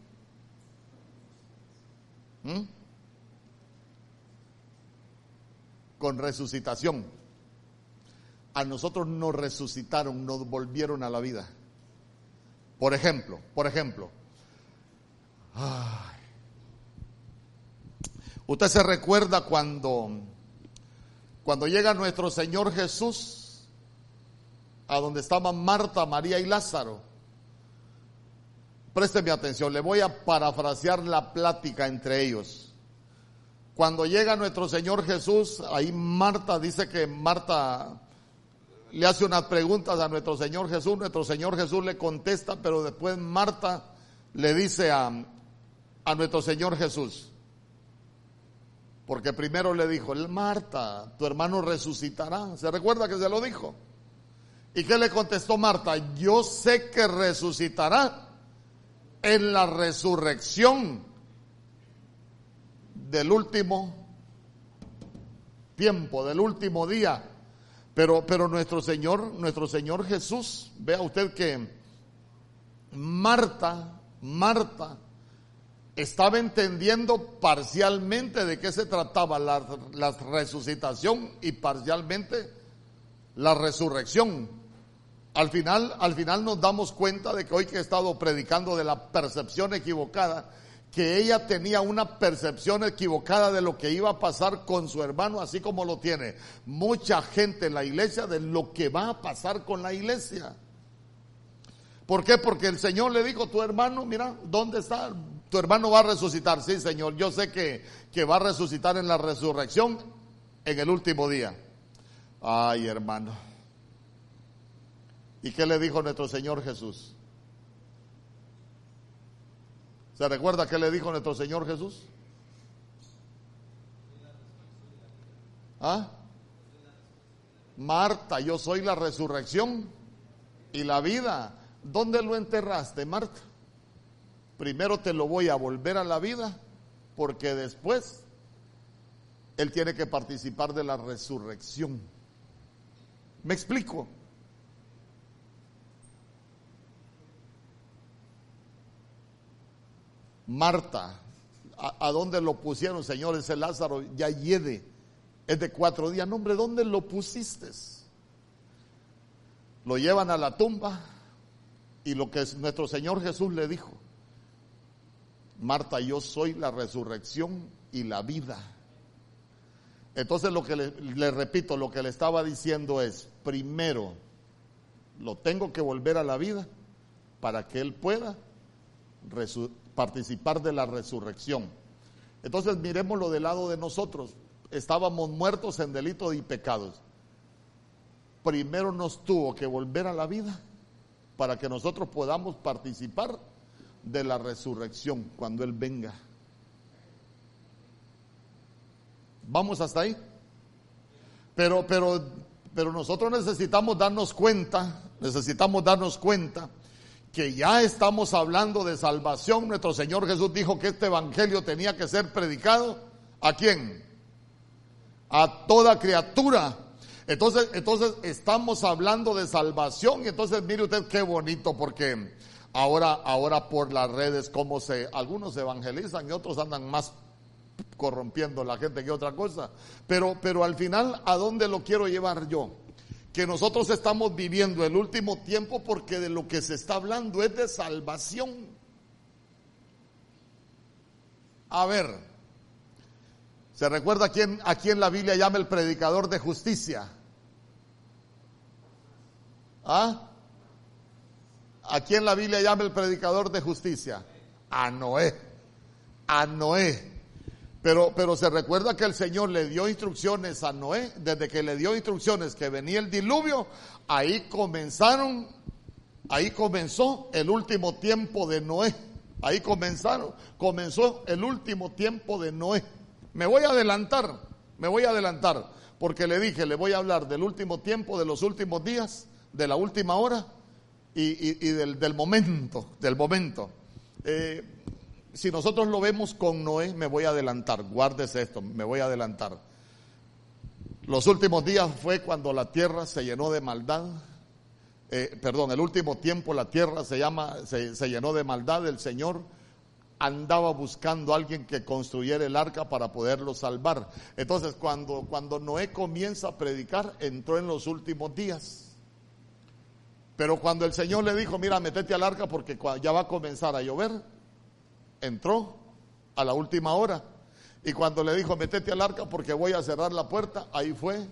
Con resucitación. A nosotros nos resucitaron, nos volvieron a la vida. Por ejemplo, por ejemplo, usted se recuerda cuando cuando llega nuestro Señor Jesús a donde estaban Marta, María y Lázaro. Présteme atención, le voy a parafrasear la plática entre ellos. Cuando llega nuestro Señor Jesús, ahí Marta dice que Marta le hace unas preguntas a nuestro Señor Jesús, nuestro Señor Jesús le contesta, pero después Marta le dice a, a nuestro Señor Jesús, Porque primero le dijo, Marta, tu hermano resucitará. ¿Se recuerda que se lo dijo? ¿Y qué le contestó Marta? Yo sé que resucitará en la resurrección del último tiempo, del último día. Pero, pero nuestro Señor, nuestro Señor Jesús, vea usted que Marta, Marta, estaba entendiendo parcialmente de qué se trataba la, la resucitación y parcialmente la resurrección. Al final, al final nos damos cuenta de que hoy que he estado predicando de la percepción equivocada, que ella tenía una percepción equivocada de lo que iba a pasar con su hermano, así como lo tiene mucha gente en la iglesia de lo que va a pasar con la iglesia. ¿Por qué? Porque el Señor le dijo, tu hermano, mira, ¿dónde está? Tu hermano va a resucitar. Sí, Señor, yo sé que, que va a resucitar en la resurrección en el último día. Ay, hermano. ¿Y qué le dijo nuestro Señor Jesús? ¿Se recuerda qué le dijo nuestro Señor Jesús? ¿Ah? Marta, yo soy la resurrección y la vida. ¿Dónde lo enterraste, Marta? Primero te lo voy a volver a la vida porque después Él tiene que participar de la resurrección. ¿Me explico? Marta, ¿a, dónde lo pusieron, Señor? Ese Lázaro ya hiede, es de cuatro días. No, hombre, ¿dónde lo pusiste? Lo llevan a la tumba y lo que nuestro Señor Jesús le dijo, Marta, yo soy la resurrección y la vida. Entonces lo que le, le, repito, lo que le estaba diciendo es, primero, lo tengo que volver a la vida para que Él pueda participar de la resurrección. Entonces miremoslo del lado de nosotros. Estábamos muertos en delitos y pecados. Primero nos tuvo que volver a la vida para que nosotros podamos participar de la resurrección cuando Él venga. Vamos hasta ahí. Pero, pero, pero nosotros necesitamos darnos cuenta, necesitamos darnos cuenta que ya estamos hablando de salvación. Nuestro Señor Jesús dijo que este evangelio tenía que ser predicado a quién? A toda criatura. Entonces, entonces estamos hablando de salvación y entonces mire usted qué bonito porque ahora, ahora por las redes como se, algunos evangelizan y otros andan más corrompiendo la gente que otra cosa. Pero, pero al final, ¿a dónde lo quiero llevar yo? Que nosotros estamos viviendo el último tiempo porque de lo que se está hablando es de salvación. A ver, ¿se recuerda a quién, a quién la Biblia llama el predicador de justicia? ¿Ah? ¿A quién la Biblia llama el predicador de justicia? A Noé. A Noé. Pero, pero se recuerda que el Señor le dio instrucciones a Noé, desde que le dio instrucciones que venía el diluvio, ahí comenzaron, ahí comenzó el último tiempo de Noé. Ahí comenzaron, comenzó el último tiempo de Noé. Me voy a adelantar, me voy a adelantar, porque le dije, le voy a hablar del último tiempo, de los últimos días, de la última hora y, del, del, momento, del momento. Eh, si nosotros lo vemos con Noé, me voy a adelantar, guárdese esto, me voy a adelantar. Los últimos días fue cuando la tierra se llenó de maldad. Eh, perdón, el último tiempo la tierra se, llama, se, se llenó de maldad. El Señor andaba buscando a alguien que construyera el arca para poderlo salvar. Entonces, cuando, cuando Noé comienza a predicar, entró en los últimos días. Pero cuando el Señor le dijo, mira, metete al arca porque ya va a comenzar a llover, entró a la última hora. Y cuando le dijo, metete al arca porque voy a cerrar la puerta, ahí fue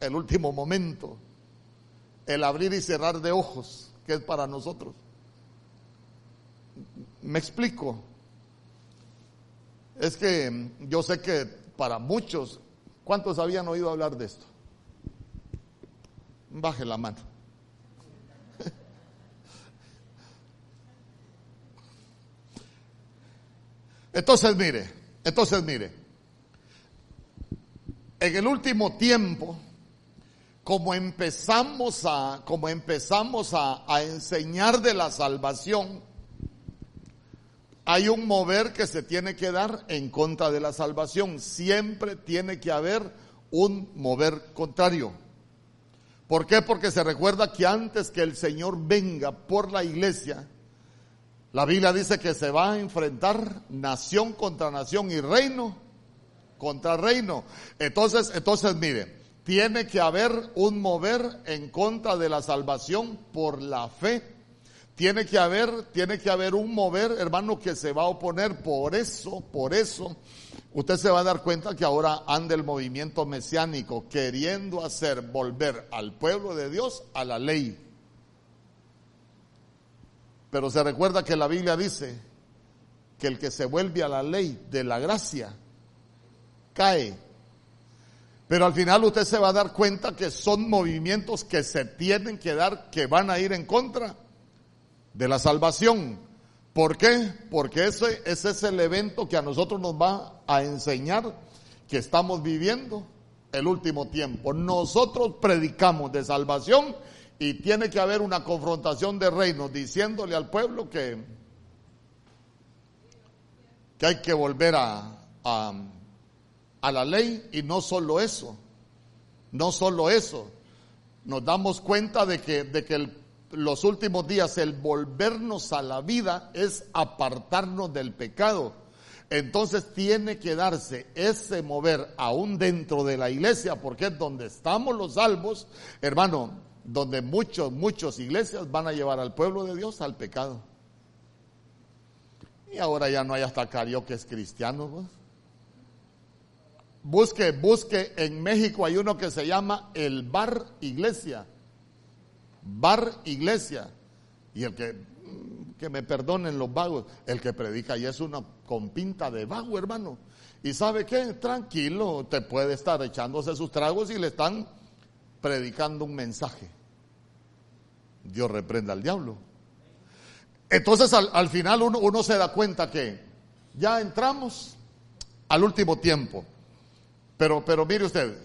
el último momento, el abrir y cerrar de ojos, que es para nosotros. Me explico. Es que yo sé que para muchos, ¿cuántos habían oído hablar de esto? Baje la mano. Entonces, mire, Entonces, mire, en el último tiempo, como empezamos a, como empezamos a, a enseñar de la salvación, hay un mover que se tiene que dar en contra de la salvación. Siempre tiene que haber un mover contrario. ¿Por qué? Porque se recuerda que antes que el Señor venga por la iglesia, la Biblia dice que se va a enfrentar nación contra nación y reino contra reino. Entonces, entonces mire, tiene que haber un mover en contra de la salvación por la fe. Tiene que haber, tiene que haber un mover, hermano, que se va a oponer. Por eso, por eso, usted se va a dar cuenta que ahora anda el movimiento mesiánico queriendo hacer volver al pueblo de Dios a la ley. Pero se recuerda que la Biblia dice que el que se vuelve a la ley de la gracia cae. Pero al final usted se va a dar cuenta que son movimientos que se tienen que dar, que van a ir en contra de la salvación. ¿Por qué? Porque ese, ese es el evento que a nosotros nos va a enseñar que estamos viviendo el último tiempo. Nosotros predicamos de salvación y tiene que haber una confrontación de reinos diciéndole al pueblo que, que hay que volver a, a, la ley y no solo eso, no solo eso. Nos damos cuenta de que, de que los últimos días, el volvernos a la vida es apartarnos del pecado. Entonces tiene que darse ese mover aún dentro de la iglesia, porque es donde estamos los salvos, hermano, donde muchos, muchas iglesias van a llevar al pueblo de Dios al pecado. Y ahora ya no hay hasta carioques cristianos. Busque, busque, en México hay uno que se llama el bar iglesia bar iglesia. Y el que, que me perdonen los vagos, el que predica y es una compinta de vago, hermano. Y sabe qué, tranquilo, te puede estar echándose sus tragos y le están predicando un mensaje. Dios reprenda al diablo. Entonces al, al final uno, uno se da cuenta que ya entramos al último tiempo. Pero, pero mire usted,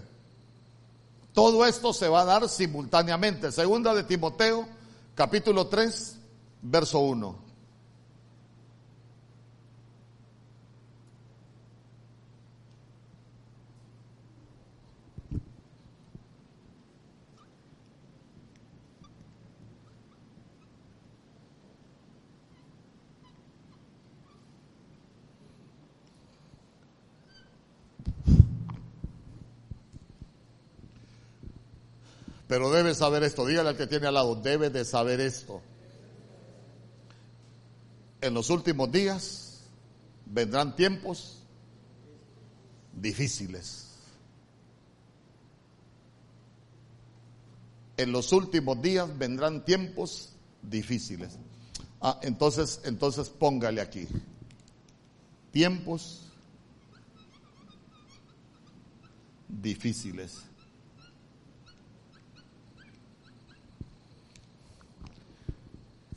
todo esto se va a dar simultáneamente. Segunda de Timoteo, capítulo 3, verso 1. Pero debe saber esto, dígale al que tiene al lado, debe de saber esto. En los últimos días vendrán tiempos difíciles. En los últimos días vendrán tiempos difíciles. Ah, entonces, entonces póngale aquí. Tiempos difíciles.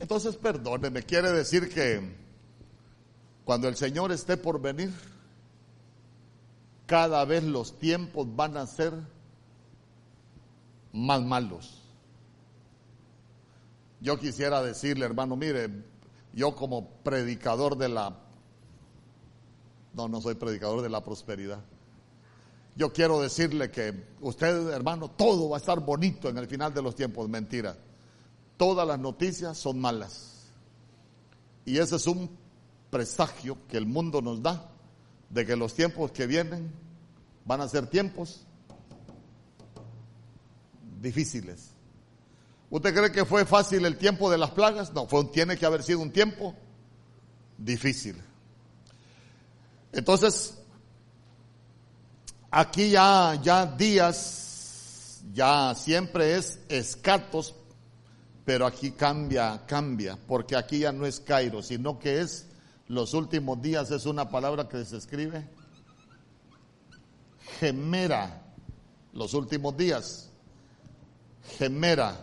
Entonces, perdóneme, quiere decir que cuando el Señor esté por venir, cada vez los tiempos van a ser más malos. Yo quisiera decirle, hermano, mire, yo como predicador de la... No, no soy predicador de la prosperidad. Yo quiero decirle que usted, hermano, todo va a estar bonito en el final de los tiempos. Mentira todas las noticias son malas. Y ese es un presagio que el mundo nos da de que los tiempos que vienen van a ser tiempos difíciles. ¿Usted cree que fue fácil el tiempo de las plagas? No, tiene que haber sido un tiempo difícil. Entonces, aquí ya, ya días, ya siempre es escatos pero aquí cambia, cambia, porque aquí ya no es Cairo, sino que es los últimos días, es una palabra que se escribe gemera, los últimos días, gemera.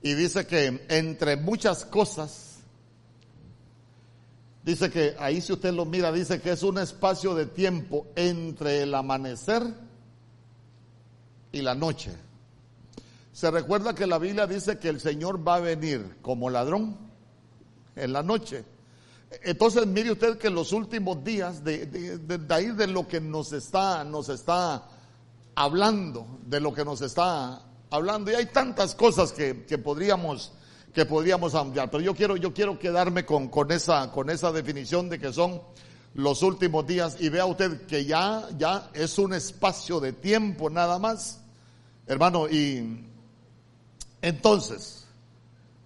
Y dice que entre muchas cosas, dice que ahí si usted lo mira, dice que es un espacio de tiempo entre el amanecer y la noche. Se recuerda que la Biblia dice que el Señor va a venir como ladrón en la noche. Entonces mire usted que los últimos días, de, de, ahí de lo que nos está, nos está hablando, de lo que nos está hablando, y hay tantas cosas que, podríamos, que podríamos ampliar, pero yo quiero, yo quiero quedarme con, con, esa, con esa definición de que son los últimos días, y vea usted que ya, ya es un espacio de tiempo nada más, hermano, y entonces,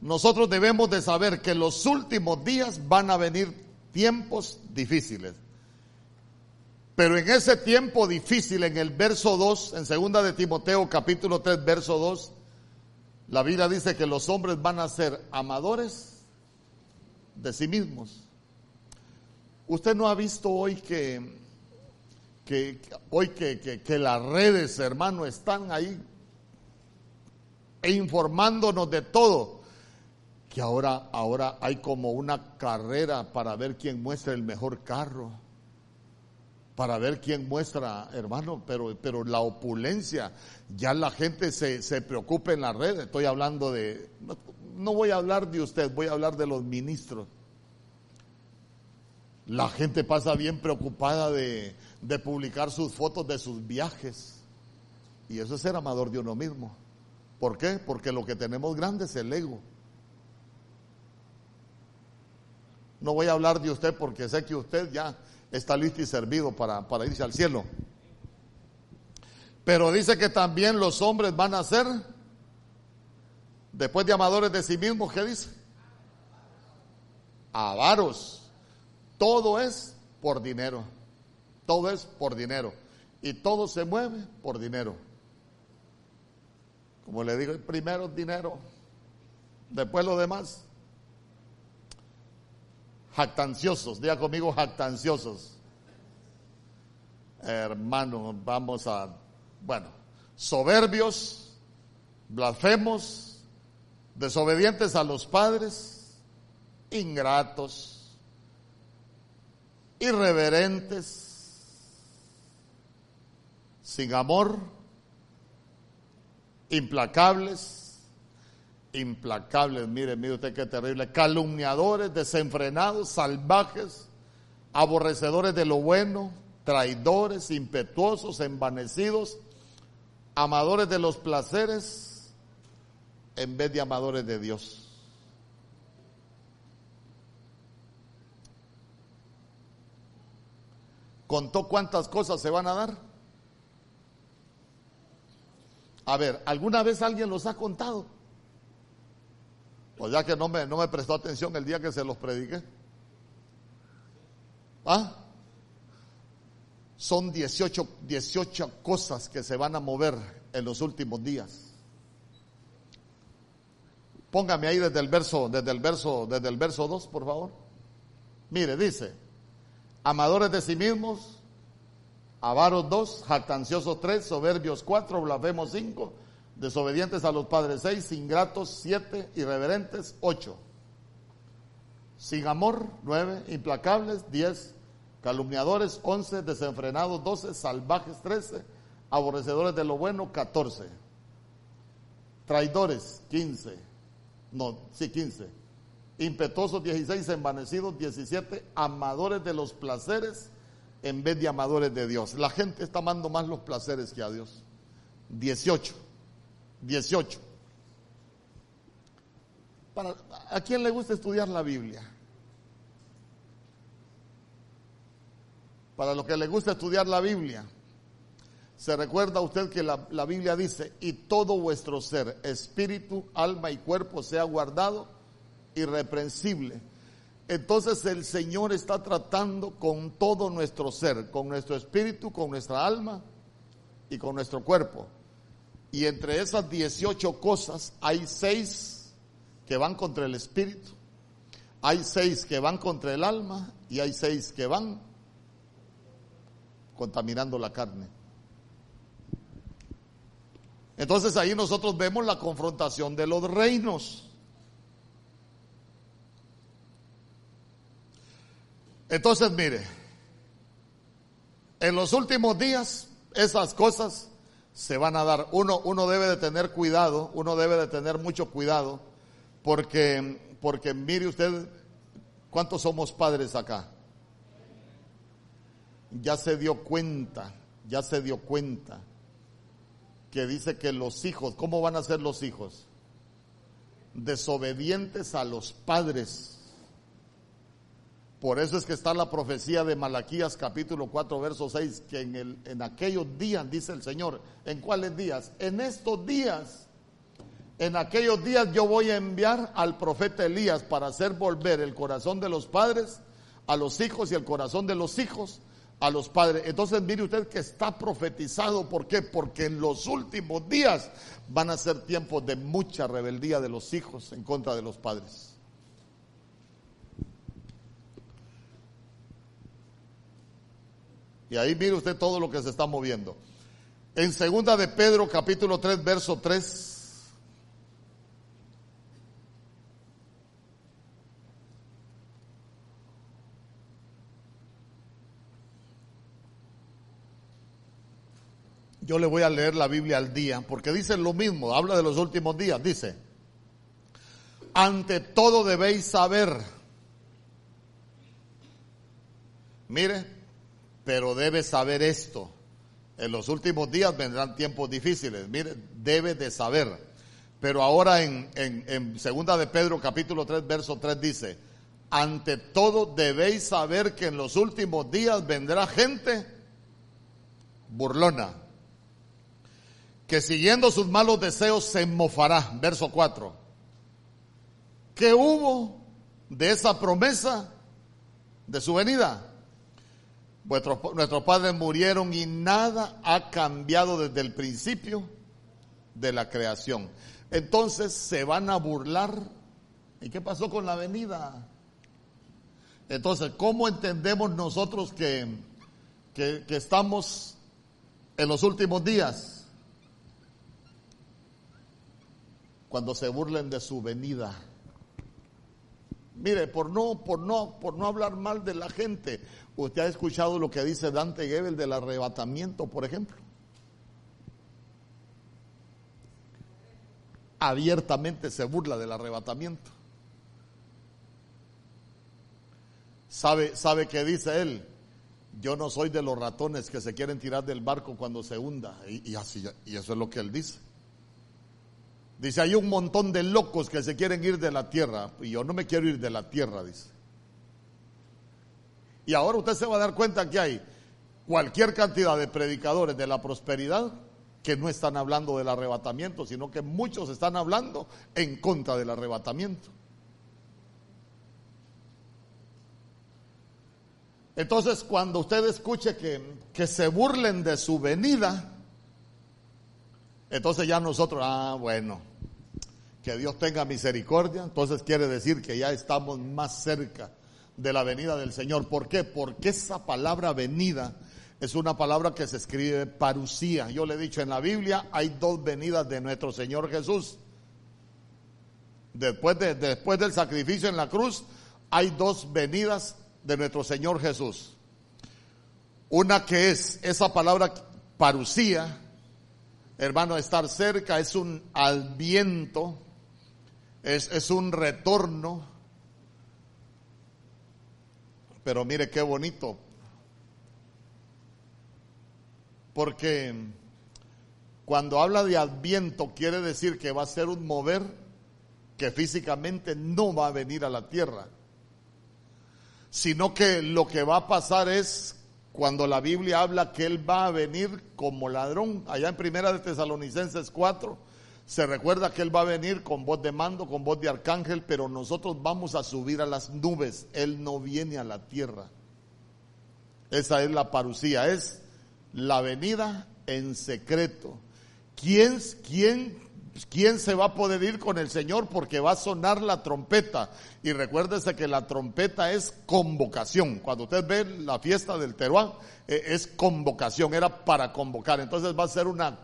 nosotros debemos de saber que los últimos días van a venir tiempos difíciles. Pero en ese tiempo difícil, en el verso 2, en segunda de Timoteo capítulo 3, verso 2, la Biblia dice que los hombres van a ser amadores de sí mismos. Usted no ha visto hoy que, que hoy que, que, que las redes, hermano, están ahí e informándonos de todo que ahora, ahora hay como una carrera para ver quién muestra el mejor carro, para ver quién muestra, hermano, pero, pero la opulencia, ya la gente se, se preocupa en la red, estoy hablando de, no, voy a hablar de usted, voy a hablar de los ministros. La gente pasa bien preocupada de, de publicar sus fotos de sus viajes. Y eso es ser amador de uno mismo. ¿Por qué? Porque lo que tenemos grande es el ego. No voy a hablar de usted porque sé que usted ya está listo y servido para, para irse al cielo. Pero dice que también los hombres van a ser, después de amadores de sí mismos, ¿qué dice? Avaros. Todo es por dinero. Todo es por dinero. Y todo se mueve por dinero. Como le digo, primero dinero, después lo demás jactanciosos, diga conmigo jactanciosos. Hermano, vamos a, bueno, soberbios, blasfemos, desobedientes a los padres, ingratos, irreverentes, sin amor, implacables, implacables, mire, mire usted qué terrible, calumniadores, desenfrenados, salvajes, aborrecedores de lo bueno, traidores, impetuosos, envanecidos, amadores de los placeres en vez de amadores de Dios. ¿Contó cuántas cosas se van a dar? A ver, ¿alguna vez alguien los ha contado? O ya que no me, no me prestó atención el día que se los prediqué. ¿Ah? Son 18, 18 cosas que se van a mover en los últimos días. Póngame ahí desde el verso, desde el verso, desde el verso 2, por favor. Mire, dice, amadores de sí mismos, avaros 2, jactanciosos 3, soberbios 4, blasfemos 5, desobedientes a los padres seis, ingratos siete, irreverentes ocho, sin amor nueve, implacables diez, calumniadores once, desenfrenados doce, salvajes trece, aborrecedores de lo bueno catorce, traidores quince, no, sí quince, impetuosos dieciséis, envanecidos diecisiete, amadores de los placeres en vez de amadores de Dios. La gente está amando más los placeres que a Dios. Dieciocho 18. Para, ¿A quién le gusta estudiar la Biblia? Para los que le gusta estudiar la Biblia, se recuerda usted que la, la, Biblia dice, y todo vuestro ser, espíritu, alma y cuerpo sea guardado irreprensible. Entonces el Señor está tratando con todo nuestro ser, con nuestro espíritu, con nuestra alma y con nuestro cuerpo. Y entre esas 18 cosas hay seis que van contra el espíritu, hay seis que van contra el alma y hay seis que van contaminando la carne. Entonces ahí nosotros vemos la confrontación de los reinos. Entonces mire, en los últimos días esas cosas se van a dar. Uno, uno debe de tener cuidado, uno debe de tener mucho cuidado, porque, porque mire usted cuántos somos padres acá. Ya se dio cuenta, ya se dio cuenta que dice que los hijos, ¿cómo van a ser los hijos? Desobedientes a los padres por eso es que está la profecía de Malaquías capítulo 4 verso 6, que en, el, en aquellos días, dice el Señor, ¿en cuáles días? En estos días, en aquellos días yo voy a enviar al profeta Elías para hacer volver el corazón de los padres a los hijos y el corazón de los hijos a los padres. Entonces mire usted que está profetizado, ¿por qué? Porque en los últimos días van a ser tiempos de mucha rebeldía de los hijos en contra de los padres. Y ahí mire usted todo lo que se está moviendo. En segunda de Pedro capítulo 3 verso 3 Yo le voy a leer la Biblia al día, porque dice lo mismo, habla de los últimos días, dice, ante todo debéis saber, mire, pero debe saber esto. En los últimos días vendrán tiempos difíciles. Mire, debe de saber. Pero ahora en, en, segunda de Pedro capítulo 3 verso 3 dice, ante todo debéis saber que en los últimos días vendrá gente burlona, que siguiendo sus malos deseos se mofará. Verso 4. ¿Qué hubo de esa promesa de su venida? Nuestros padres murieron y nada ha cambiado desde el principio de la creación. Entonces se van a burlar. ¿Y qué pasó con la venida? Entonces, ¿cómo entendemos nosotros que, que, que estamos en los últimos días? Cuando se burlen de su venida. Mire, por no, por no, por no hablar mal de la gente, usted ha escuchado lo que dice Dante Gebel del arrebatamiento, por ejemplo. Abiertamente se burla del arrebatamiento. ¿Sabe, sabe qué dice él? Yo no soy de los ratones que se quieren tirar del barco cuando se hunda. Y, así, y eso es lo que él dice. Dice, hay un montón de locos que se quieren ir de la tierra. Y yo no me quiero ir de la tierra, dice. Y ahora usted se va a dar cuenta que hay cualquier cantidad de predicadores de la prosperidad que no están hablando del arrebatamiento, sino que muchos están hablando en contra del arrebatamiento. Entonces, cuando usted escuche que, que se burlen de su venida, entonces ya nosotros, ah, bueno, que Dios tenga misericordia, entonces quiere decir que ya estamos más cerca de la venida del Señor. ¿Por qué? Porque esa palabra venida es una palabra que se escribe parucía. Yo le he dicho en la Biblia hay dos venidas de nuestro Señor Jesús. Después, de, después del sacrificio en la cruz hay dos venidas de nuestro Señor Jesús. Una que es esa palabra parucía, hermano, estar cerca es un viento es, es un retorno. Pero mire qué bonito. Porque cuando habla de adviento quiere decir que va a ser un mover que físicamente no va a venir a la tierra, sino que lo que va a pasar es cuando la Biblia habla que Él va a venir como ladrón, allá en Primera de Tesalonicenses 4, se recuerda que Él va a venir con voz de mando, con voz de arcángel, pero nosotros vamos a subir a las nubes, Él no viene a la tierra. Esa es la parucía, es la venida en secreto. ¿Quién, quién ¿Quién se va a poder ir con el Señor? Porque va a sonar la trompeta. Y recuérdese que la trompeta es convocación. Cuando usted ve la fiesta del Teruán, eh, es convocación, era para convocar. Entonces va a ser una,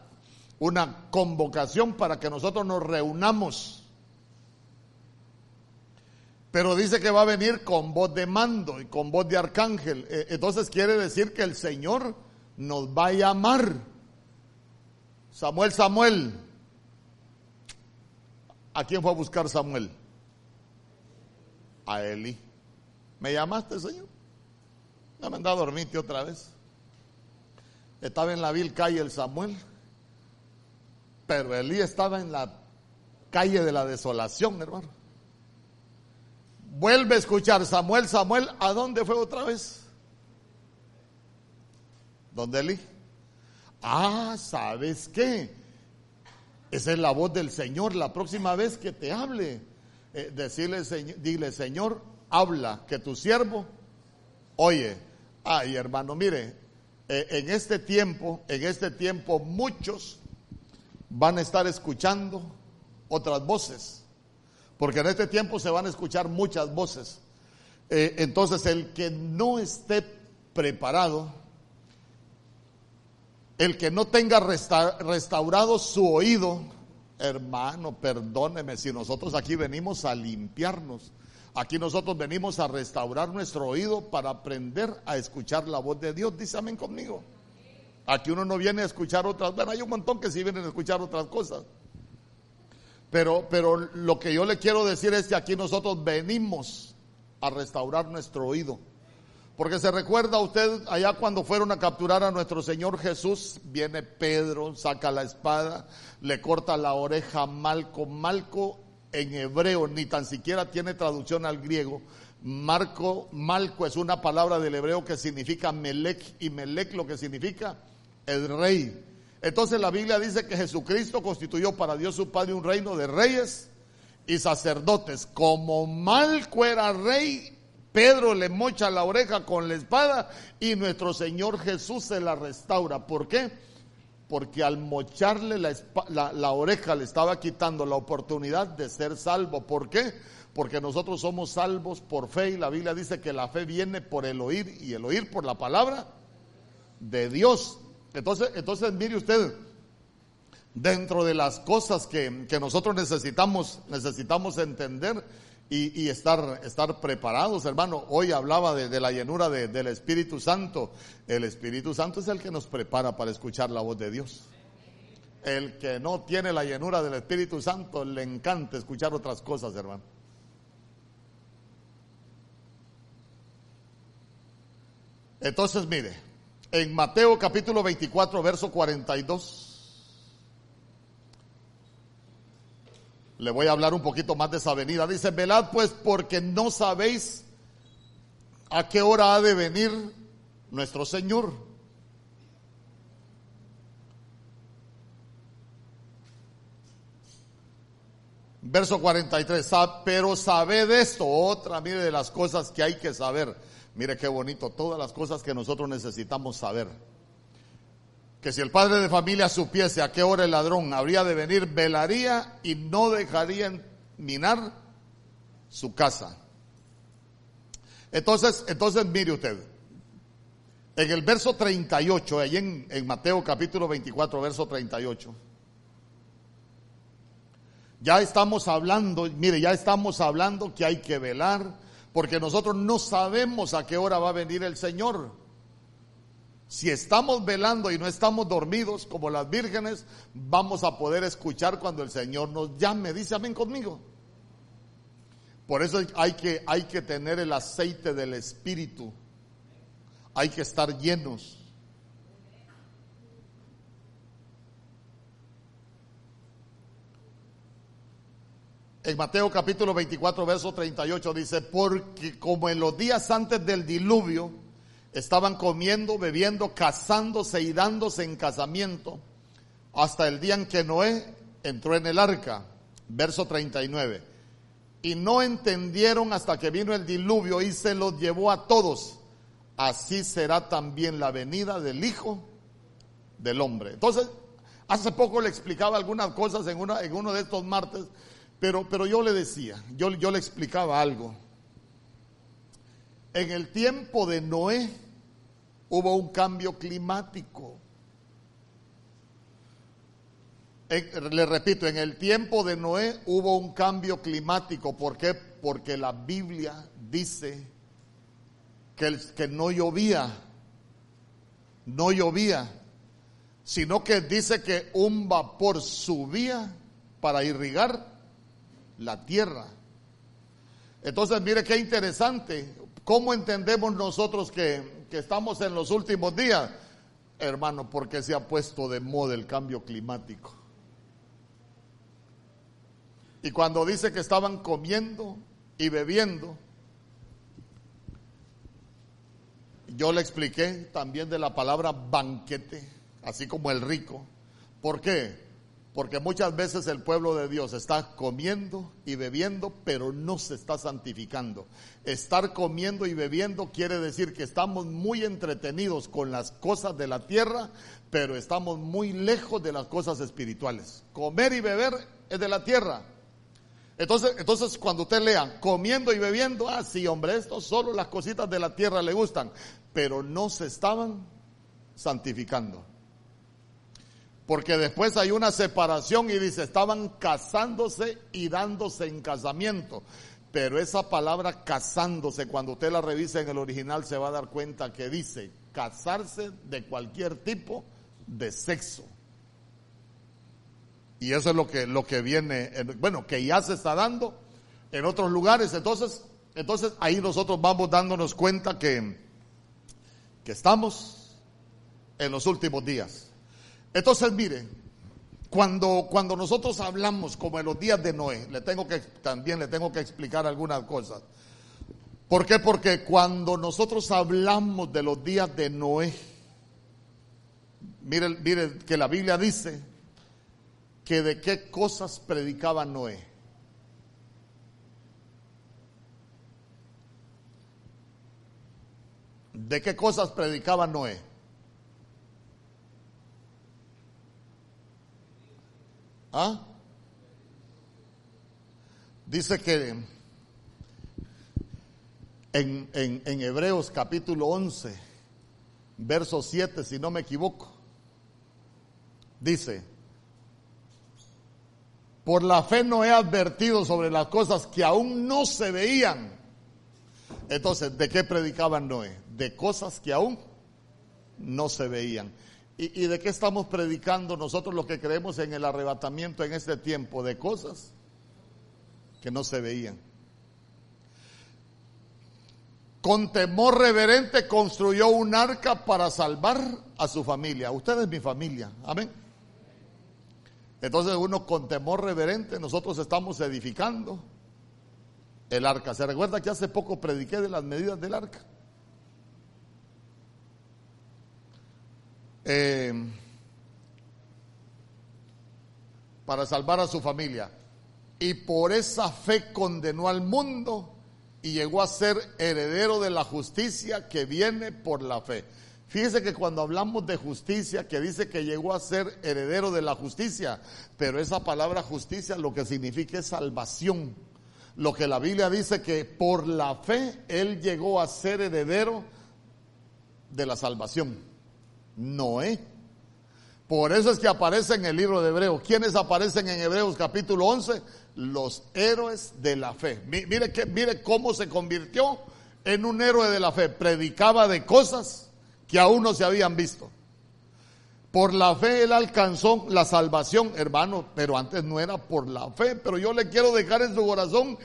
una convocación para que nosotros nos reunamos. Pero dice que va a venir con voz de mando y con voz de arcángel. E, entonces quiere decir que el Señor nos va a llamar. Samuel, Samuel. ¿A quién fue a buscar Samuel? A Eli. ¿Me llamaste, Señor? No me andaba a dormirte otra vez. Estaba en la vil calle el Samuel. Pero Elí estaba en la calle de la desolación, hermano. Vuelve a escuchar Samuel, Samuel, ¿a dónde fue otra vez? ¿Dónde Elí? Ah, ¿sabes qué? Esa es la voz del Señor la próxima vez que te hable. Eh, decirle, dile, Señor, habla, que tu siervo oye. Ay, hermano, mire, eh, en este tiempo, en este tiempo muchos van a estar escuchando otras voces, porque en este tiempo se van a escuchar muchas voces. Eh, entonces, el que no esté preparado, el que no tenga restaurado su oído, hermano, perdóneme si nosotros aquí venimos a limpiarnos. Aquí nosotros venimos a restaurar nuestro oído para aprender a escuchar la voz de Dios. Dice amén conmigo. Aquí uno no viene a escuchar otras, bueno, hay un montón que sí vienen a escuchar otras cosas. Pero, pero lo que yo le quiero decir es que aquí nosotros venimos a restaurar nuestro oído. Porque se recuerda usted allá cuando fueron a capturar a nuestro Señor Jesús, viene Pedro, saca la espada, le corta la oreja a Malco. Malco en hebreo ni tan siquiera tiene traducción al griego. Marco, Malco es una palabra del hebreo que significa Melech y Melech lo que significa el rey. Entonces la Biblia dice que Jesucristo constituyó para Dios su Padre un reino de reyes y sacerdotes. Como Malco era rey, Pedro le mocha la oreja con la espada y nuestro Señor Jesús se la restaura. ¿Por qué? Porque al mocharle la, la, oreja le estaba quitando la oportunidad de ser salvo. ¿Por qué? Porque nosotros somos salvos por fe y la Biblia dice que la fe viene por el oír y el oír por la palabra de Dios. Entonces, entonces mire usted, dentro de las cosas que, nosotros necesitamos, necesitamos entender y, estar, estar preparados, hermano. Hoy hablaba de, la llenura del Espíritu Santo. El Espíritu Santo es el que nos prepara para escuchar la voz de Dios. El que no tiene la llenura del Espíritu Santo le encanta escuchar otras cosas, hermano. Entonces, mire, en Mateo capítulo 24, verso 42. Le voy a hablar un poquito más de esa venida. Dice, velad pues porque no sabéis a qué hora ha de venir nuestro Señor. Verso 43, pero sabed esto, otra, mire de las cosas que hay que saber Mire qué bonito, todas las cosas que nosotros necesitamos saber. Que si el padre de familia supiese a qué hora el ladrón habría de venir, velaría y no dejaría minar su casa. Entonces, entonces mire usted, en el verso 38, ahí en, en Mateo capítulo 24, verso 38, ya estamos hablando, mire, ya estamos hablando que hay que velar, porque nosotros no sabemos a qué hora va a venir el Señor. Si estamos velando y no estamos dormidos como las vírgenes, vamos a poder escuchar cuando el Señor nos llame. Dice amén conmigo. Por eso hay que, hay que tener el aceite del Espíritu. Hay que estar llenos. En Mateo capítulo 24, verso 38 dice, porque como en los días antes del diluvio estaban comiendo, bebiendo, casándose y dándose en casamiento, hasta el día en que Noé entró en el arca, verso 39. Y no entendieron hasta que vino el diluvio y se los llevó a todos. Así será también la venida del Hijo del Hombre. Entonces, hace poco le explicaba algunas cosas en, una, en uno de estos martes pero, pero yo le decía, yo, yo le explicaba algo. En el tiempo de Noé hubo un cambio climático. le repito, en el tiempo de Noé hubo un cambio climático. ¿Por qué? Porque la Biblia dice que, que no llovía, no llovía, sino que dice que un vapor subía para irrigar la tierra. Entonces, mire qué interesante. ¿Cómo entendemos nosotros que, que estamos en los últimos días? Hermano, porque se ha puesto de moda el cambio climático. Y cuando dice que estaban comiendo y bebiendo, yo le expliqué también de la palabra banquete, así como el rico. ¿Por qué? Porque muchas veces el pueblo de Dios está comiendo y bebiendo, pero no se está santificando. Estar comiendo y bebiendo quiere decir que estamos muy entretenidos con las cosas de la tierra, pero estamos muy lejos de las cosas espirituales. Comer y beber es de la tierra. Entonces, entonces cuando usted lea comiendo y bebiendo, ah, sí, hombre, esto solo las cositas de la tierra le gustan, pero no se estaban santificando. Porque después hay una separación y dice, estaban casándose y dándose en casamiento. Pero esa palabra casándose, cuando usted la revisa en el original, se va a dar cuenta que dice casarse de cualquier tipo de sexo. Y eso es lo que, lo que viene, bueno, que ya se está dando en otros lugares. Entonces, entonces ahí nosotros vamos dándonos cuenta que, que estamos en los últimos días. Entonces, mire, cuando, cuando nosotros hablamos como en los días de Noé, le tengo que, también le tengo que explicar algunas cosas. ¿Por qué? Porque cuando nosotros hablamos de los días de Noé, mire, mire que la Biblia dice que de qué cosas predicaba Noé. ¿De qué cosas predicaba Noé? ¿Ah? Dice que en, en, Hebreos capítulo 11, verso 7, si no me equivoco, dice, por la fe no he advertido sobre las cosas que aún no se veían. Entonces, ¿de qué predicaba Noé? De cosas que aún no se veían. ¿Y, de qué estamos predicando nosotros los que creemos en el arrebatamiento en este tiempo? De cosas que no se veían. Con temor reverente construyó un arca para salvar a su familia. Usted es mi familia. Amén. Entonces uno con temor reverente, nosotros estamos edificando el arca. ¿Se recuerda que hace poco prediqué de las medidas del arca? Eh, para salvar a su familia. Y por esa fe condenó al mundo y llegó a ser heredero de la justicia que viene por la fe. Fíjese que cuando hablamos de justicia, que dice que llegó a ser heredero de la justicia, pero esa palabra justicia lo que significa es salvación. Lo que la Biblia dice que por la fe él llegó a ser heredero de la salvación. Noé. Por eso es que aparece en el libro de Hebreos. ¿Quiénes aparecen en Hebreos capítulo 11? Los héroes de la fe. Mire, que, mire cómo se convirtió en un héroe de la fe. Predicaba de cosas que aún no se habían visto. Por la fe él alcanzó la salvación, hermano, pero antes no era por la fe. Pero yo le quiero dejar en su corazón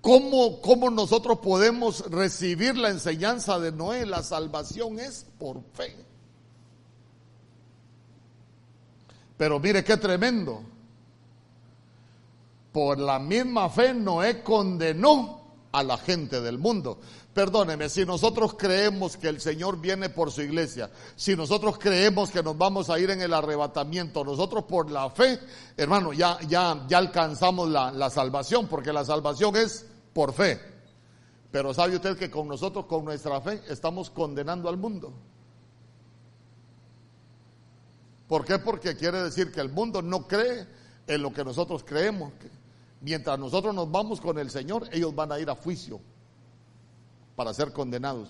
cómo, cómo nosotros podemos recibir la enseñanza de Noé. La salvación es por fe. Pero mire qué tremendo. Por la misma fe Noé condenó a la gente del mundo. Perdóneme, si nosotros creemos que el Señor viene por su iglesia, si nosotros creemos que nos vamos a ir en el arrebatamiento, nosotros por la fe, hermano, ya, ya, ya alcanzamos la, la salvación, porque la salvación es por fe. Pero sabe usted que con nosotros, con nuestra fe, estamos condenando al mundo. ¿Por qué? Porque quiere decir que el mundo no cree en lo que nosotros creemos. Mientras nosotros nos vamos con el Señor, ellos van a ir a juicio para ser condenados.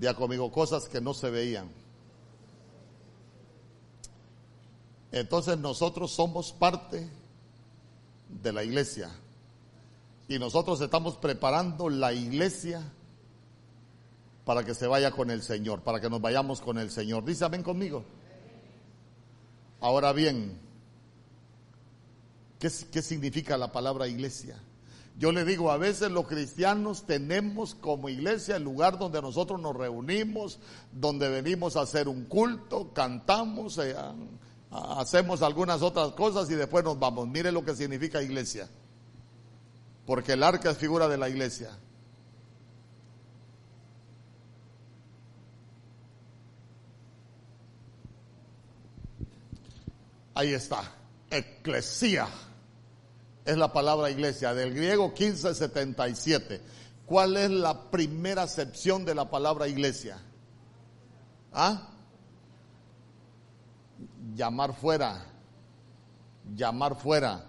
Ya conmigo, cosas que no se veían. Entonces nosotros somos parte de la iglesia. Y nosotros estamos preparando la iglesia para que se vaya con el Señor, para que nos vayamos con el Señor. Dice amén conmigo. Ahora bien, ¿qué, ¿qué, significa la palabra iglesia? Yo le digo, a veces los cristianos tenemos como iglesia el lugar donde nosotros nos reunimos, donde venimos a hacer un culto, cantamos, eh, hacemos algunas otras cosas y después nos vamos. Mire lo que significa iglesia. Porque el arca es figura de la iglesia. Ahí está. Eclesía es la palabra iglesia, del griego 1577. ¿Cuál es la primera acepción de la palabra iglesia? ¿Ah? Llamar fuera, llamar fuera.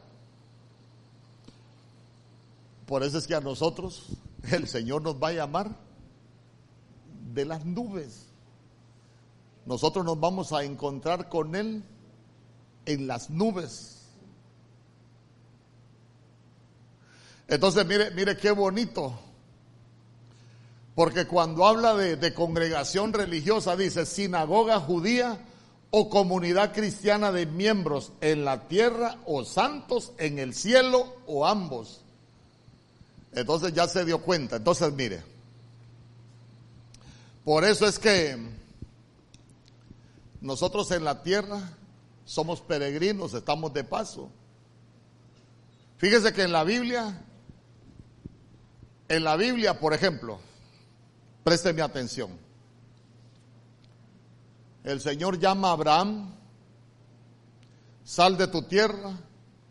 Por eso es que a nosotros el Señor nos va a llamar de las nubes. Nosotros nos vamos a encontrar con Él en las nubes. Entonces, mire, mire qué bonito. Porque cuando habla de, de, congregación religiosa, dice sinagoga judía o comunidad cristiana de miembros en la tierra o santos en el cielo o ambos. Entonces ya se dio cuenta. Entonces, mire. Por eso es que nosotros en la tierra somos peregrinos, estamos de paso. Fíjese que en la Biblia en la Biblia, por ejemplo, présteme atención. El Señor llama a Abraham, sal de tu tierra,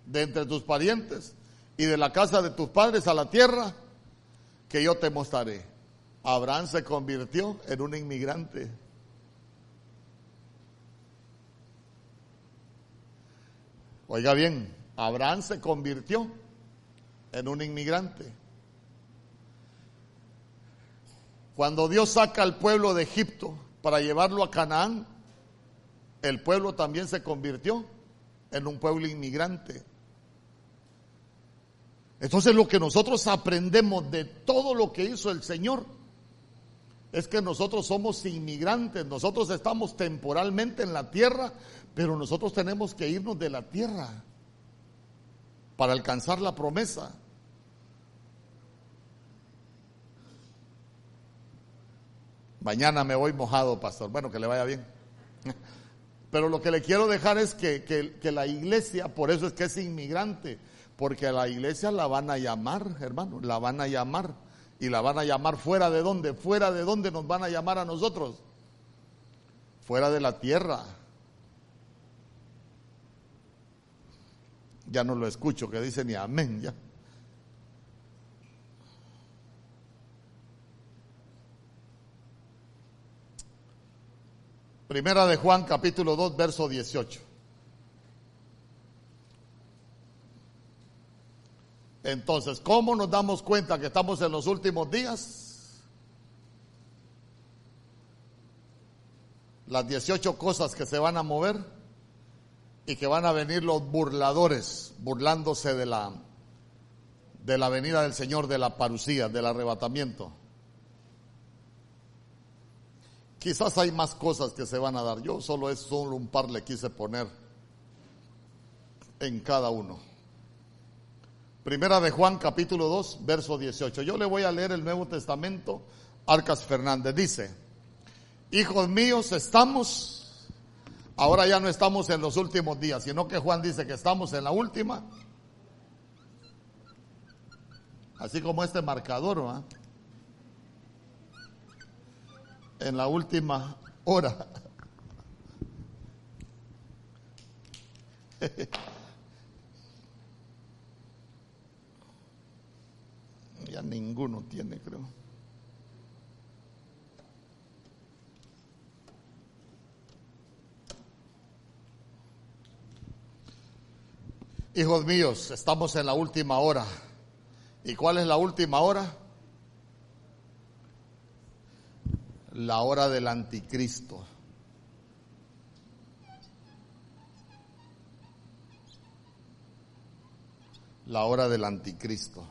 de entre tus parientes y de la casa de tus padres a la tierra que yo te mostraré. Abraham se convirtió en un inmigrante. Oiga bien, Abraham se convirtió en un inmigrante. Cuando Dios saca al pueblo de Egipto para llevarlo a Canaán, el pueblo también se convirtió en un pueblo inmigrante. Entonces lo que nosotros aprendemos de todo lo que hizo el Señor es que nosotros somos inmigrantes, nosotros estamos temporalmente en la tierra, pero nosotros tenemos que irnos de la tierra para alcanzar la promesa. Mañana me voy mojado, pastor. Bueno, que le vaya bien. Pero lo que le quiero dejar es que, que, la iglesia, por eso es que es inmigrante, porque a la iglesia la van a llamar, hermano, la van a llamar. Y la van a llamar fuera de dónde, fuera de dónde nos van a llamar a nosotros. Fuera de la tierra. Ya no lo escucho, que dice ni amén, ya. Primera de Juan capítulo 2 verso 18. Entonces, ¿cómo nos damos cuenta que estamos en los últimos días? Las 18 cosas que se van a mover y que van a venir los burladores burlándose de la de la venida del Señor de la parucía, del arrebatamiento. Quizás hay más cosas que se van a dar. Yo solo es solo un par le quise poner en cada uno. Primera de Juan capítulo 2, verso 18. Yo le voy a leer el Nuevo Testamento. Arcas Fernández dice, hijos míos, estamos, ahora ya no estamos en los últimos días, sino que Juan dice que estamos en la última. Así como este marcador, ¿va? En la última hora. ya ninguno tiene, creo. Hijos míos, estamos en la última hora. ¿Y cuál es la última hora? La hora del anticristo. La hora del anticristo.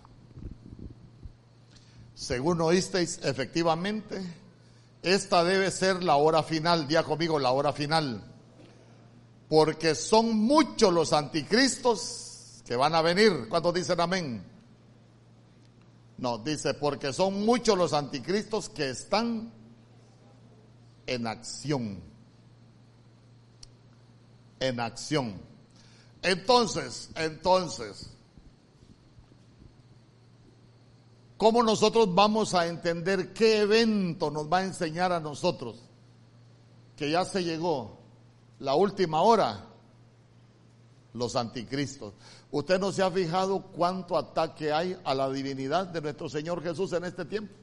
Según oísteis, efectivamente, esta debe ser la hora final. Día conmigo, la hora final. Porque son muchos los anticristos que van a venir. ¿Cuántos dicen amén? No, dice, porque son muchos los anticristos que están en acción. En acción. Entonces, entonces, ¿cómo nosotros vamos a entender qué evento nos va a enseñar a nosotros que ya se llegó la última hora? Los anticristos. ¿Usted no se ha fijado cuánto ataque hay a la divinidad de nuestro Señor Jesús en este tiempo?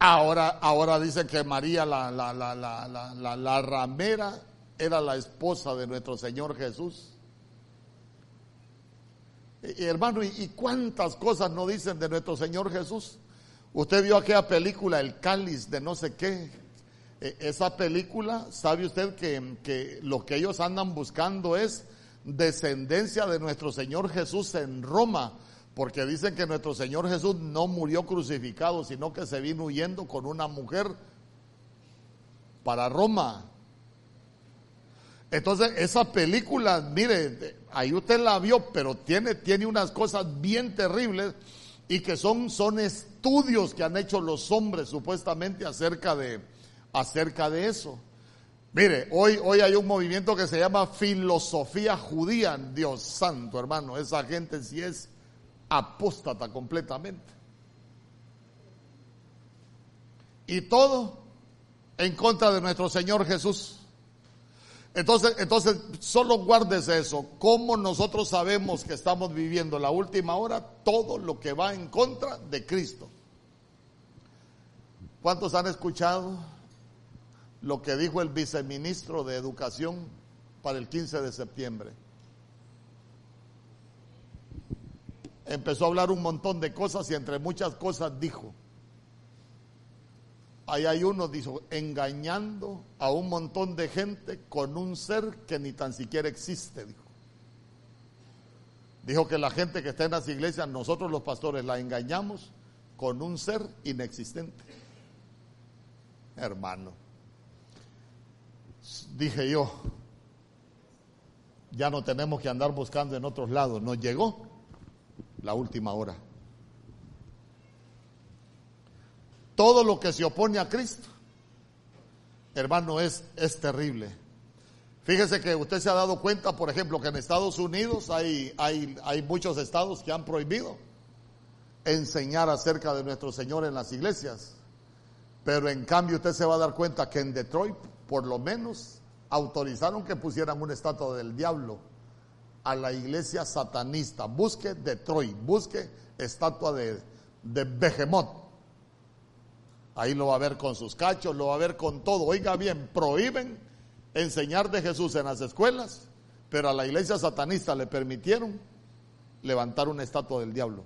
Ahora, ahora dicen que María, la, la, la, la, ramera, era la esposa de nuestro Señor Jesús. Hermano, ¿y, ¿y cuántas cosas no dicen de nuestro Señor Jesús? Usted vio aquella película, El Cáliz de no sé qué. E, esa película, ¿sabe usted que, que lo que ellos andan buscando es descendencia de nuestro Señor Jesús en Roma? Porque dicen que nuestro Señor Jesús no murió crucificado, sino que se vino huyendo con una mujer para Roma. Entonces, esa película, mire, ahí usted la vio, pero tiene, tiene unas cosas bien terribles y que son, son estudios que han hecho los hombres supuestamente acerca de, acerca de eso. Mire, hoy, hoy hay un movimiento que se llama filosofía judía, Dios santo hermano, esa gente sí es apóstata completamente. Y todo en contra de nuestro Señor Jesús. Entonces, entonces, solo guárdese eso. ¿Cómo nosotros sabemos que estamos viviendo la última hora? Todo lo que va en contra de Cristo. ¿Cuántos han escuchado lo que dijo el viceministro de Educación para el 15 de septiembre? Empezó a hablar un montón de cosas y entre muchas cosas dijo, ahí hay uno, dijo, engañando a un montón de gente con un ser que ni tan siquiera existe, dijo. Dijo que la gente que está en las iglesias, nosotros los pastores la engañamos con un ser inexistente. Hermano, dije yo, ya no tenemos que andar buscando en otros lados, nos llegó la última hora. Todo lo que se opone a Cristo, hermano, es, es terrible. Fíjese que usted se ha dado cuenta, por ejemplo, que en Estados Unidos hay, hay, hay muchos estados que han prohibido enseñar acerca de nuestro Señor en las iglesias. Pero en cambio usted se va a dar cuenta que en Detroit, por lo menos, autorizaron que pusieran una estatua del diablo a la iglesia satanista. Busque Detroit, busque estatua de, de Behemoth. Ahí lo va a ver con sus cachos, lo va a ver con todo. Oiga bien, prohíben enseñar de Jesús en las escuelas, pero a la iglesia satanista le permitieron levantar una estatua del diablo.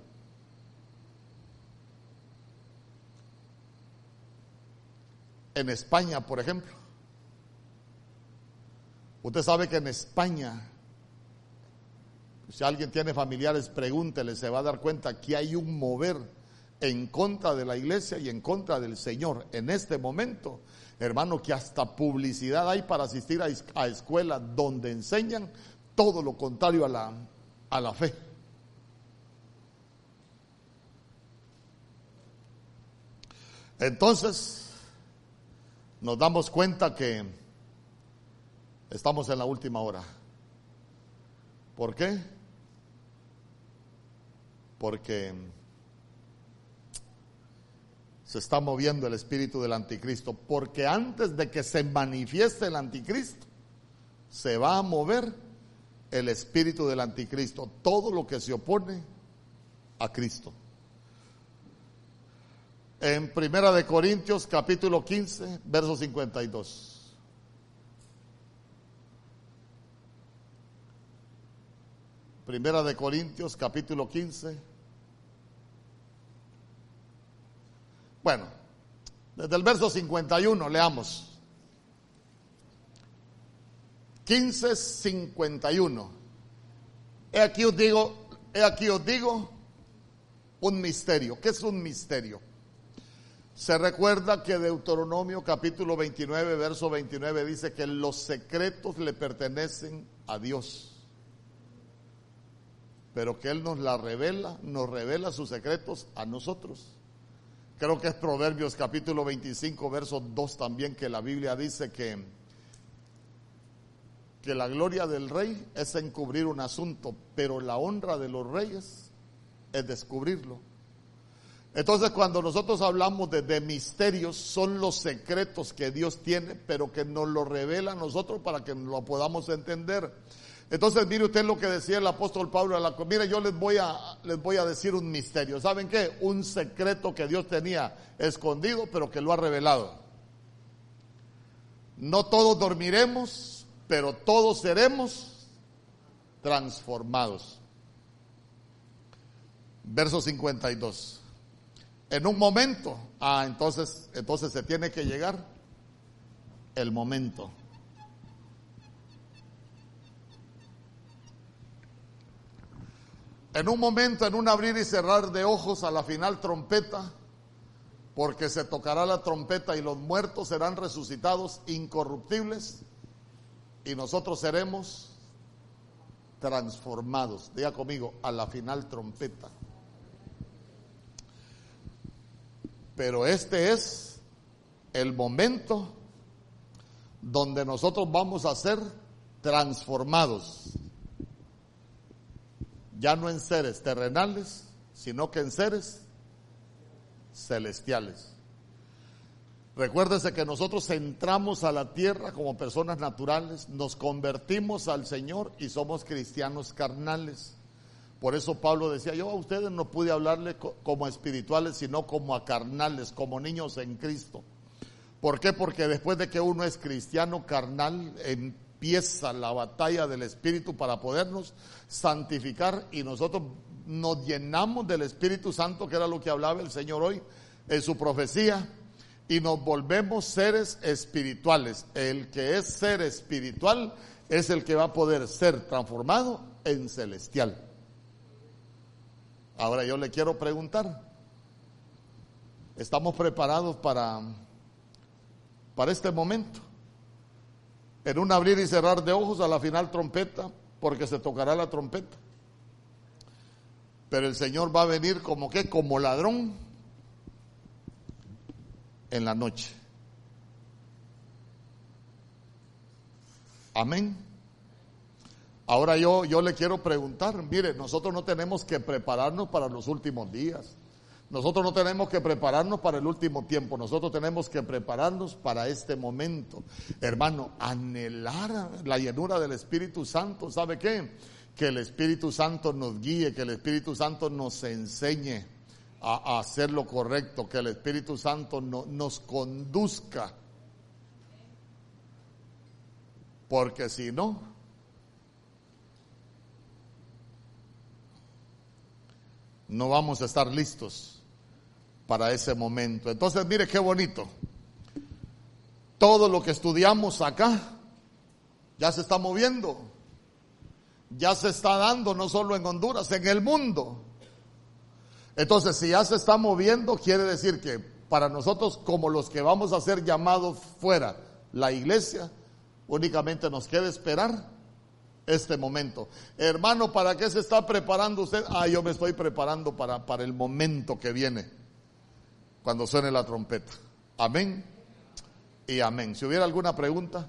En España, por ejemplo. Usted sabe que en España si alguien tiene familiares, pregúntele, se va a dar cuenta que hay un mover en contra de la iglesia y en contra del Señor en este momento. Hermano, que hasta publicidad hay para asistir a, escuelas donde enseñan todo lo contrario a la, a la fe. Entonces, nos damos cuenta que estamos en la última hora. ¿Por qué? Porque se está moviendo el espíritu del anticristo. Porque antes de que se manifieste el anticristo, se va a mover el espíritu del anticristo. Todo lo que se opone a Cristo. En Primera de Corintios capítulo 15, verso 52. Primera de Corintios, capítulo 15. Bueno, Desde el verso 51, leamos. 15:51. He aquí os digo, he aquí os digo un misterio. ¿Qué es un misterio? Se recuerda que Deuteronomio capítulo 29, verso 29 dice que los secretos le pertenecen a Dios. Pero que Él nos la revela, nos revela sus secretos a nosotros. Creo que es Proverbios capítulo 25, verso 2 también que la Biblia dice que que la gloria del rey es encubrir un asunto, pero la honra de los reyes es descubrirlo. Entonces cuando nosotros hablamos de, misterios, son los secretos que Dios tiene, pero que nos lo revela a nosotros para que lo podamos entender. Entonces mire usted lo que decía el apóstol Pablo, la, mire yo les voy, a, les voy a decir un misterio. ¿Saben qué? Un secreto que Dios tenía escondido, pero que lo ha revelado. No todos dormiremos, pero todos seremos transformados. Verso 52. En un momento, ah, entonces, entonces se tiene que llegar el momento. En un momento, en un abrir y cerrar de ojos a la final trompeta, porque se tocará la trompeta y los muertos serán resucitados incorruptibles y nosotros seremos transformados. Diga conmigo, a la final trompeta. Pero este es el momento donde nosotros vamos a ser transformados. Ya no en seres terrenales, sino que en seres celestiales. Recuérdese que nosotros entramos a la tierra como personas naturales, nos convertimos al Señor y somos cristianos carnales. Por eso Pablo decía, yo a ustedes no pude hablarle como espirituales, sino como a carnales, como niños en Cristo. ¿Por qué? Porque después de que uno es cristiano carnal, empieza la batalla del Espíritu para podernos santificar y nosotros nos llenamos del Espíritu Santo, que era lo que hablaba el Señor hoy en su profecía y nos volvemos seres espirituales. El que es ser espiritual es el que va a poder ser transformado en celestial. Ahora yo le quiero preguntar, ¿estamos preparados para, para este momento? En un abrir y cerrar de ojos a la final trompeta, porque se tocará la trompeta. Pero el Señor va a venir como que, como ladrón en la noche. Amén. Ahora yo, yo le quiero preguntar, mire, nosotros no tenemos que prepararnos para los últimos días. Nosotros no tenemos que prepararnos para el último tiempo, nosotros tenemos que prepararnos para este momento. Hermano, anhelar la llenura del Espíritu Santo, ¿sabe qué? Que el Espíritu Santo nos guíe, que el Espíritu Santo nos enseñe a, hacer lo correcto, que el Espíritu Santo no, nos conduzca. Porque si no, no vamos a estar listos para ese momento. Entonces, mire qué bonito. Todo lo que estudiamos acá ya se está moviendo. Ya se está dando no solo en Honduras, en el mundo. Entonces, si ya se está moviendo, quiere decir que para nosotros, como los que vamos a ser llamados fuera, la iglesia, únicamente nos queda esperar este momento. Hermano, ¿para qué se está preparando usted? Ah, yo me estoy preparando para, para el momento que viene, cuando suene la trompeta. Amén y amén. Si hubiera alguna pregunta.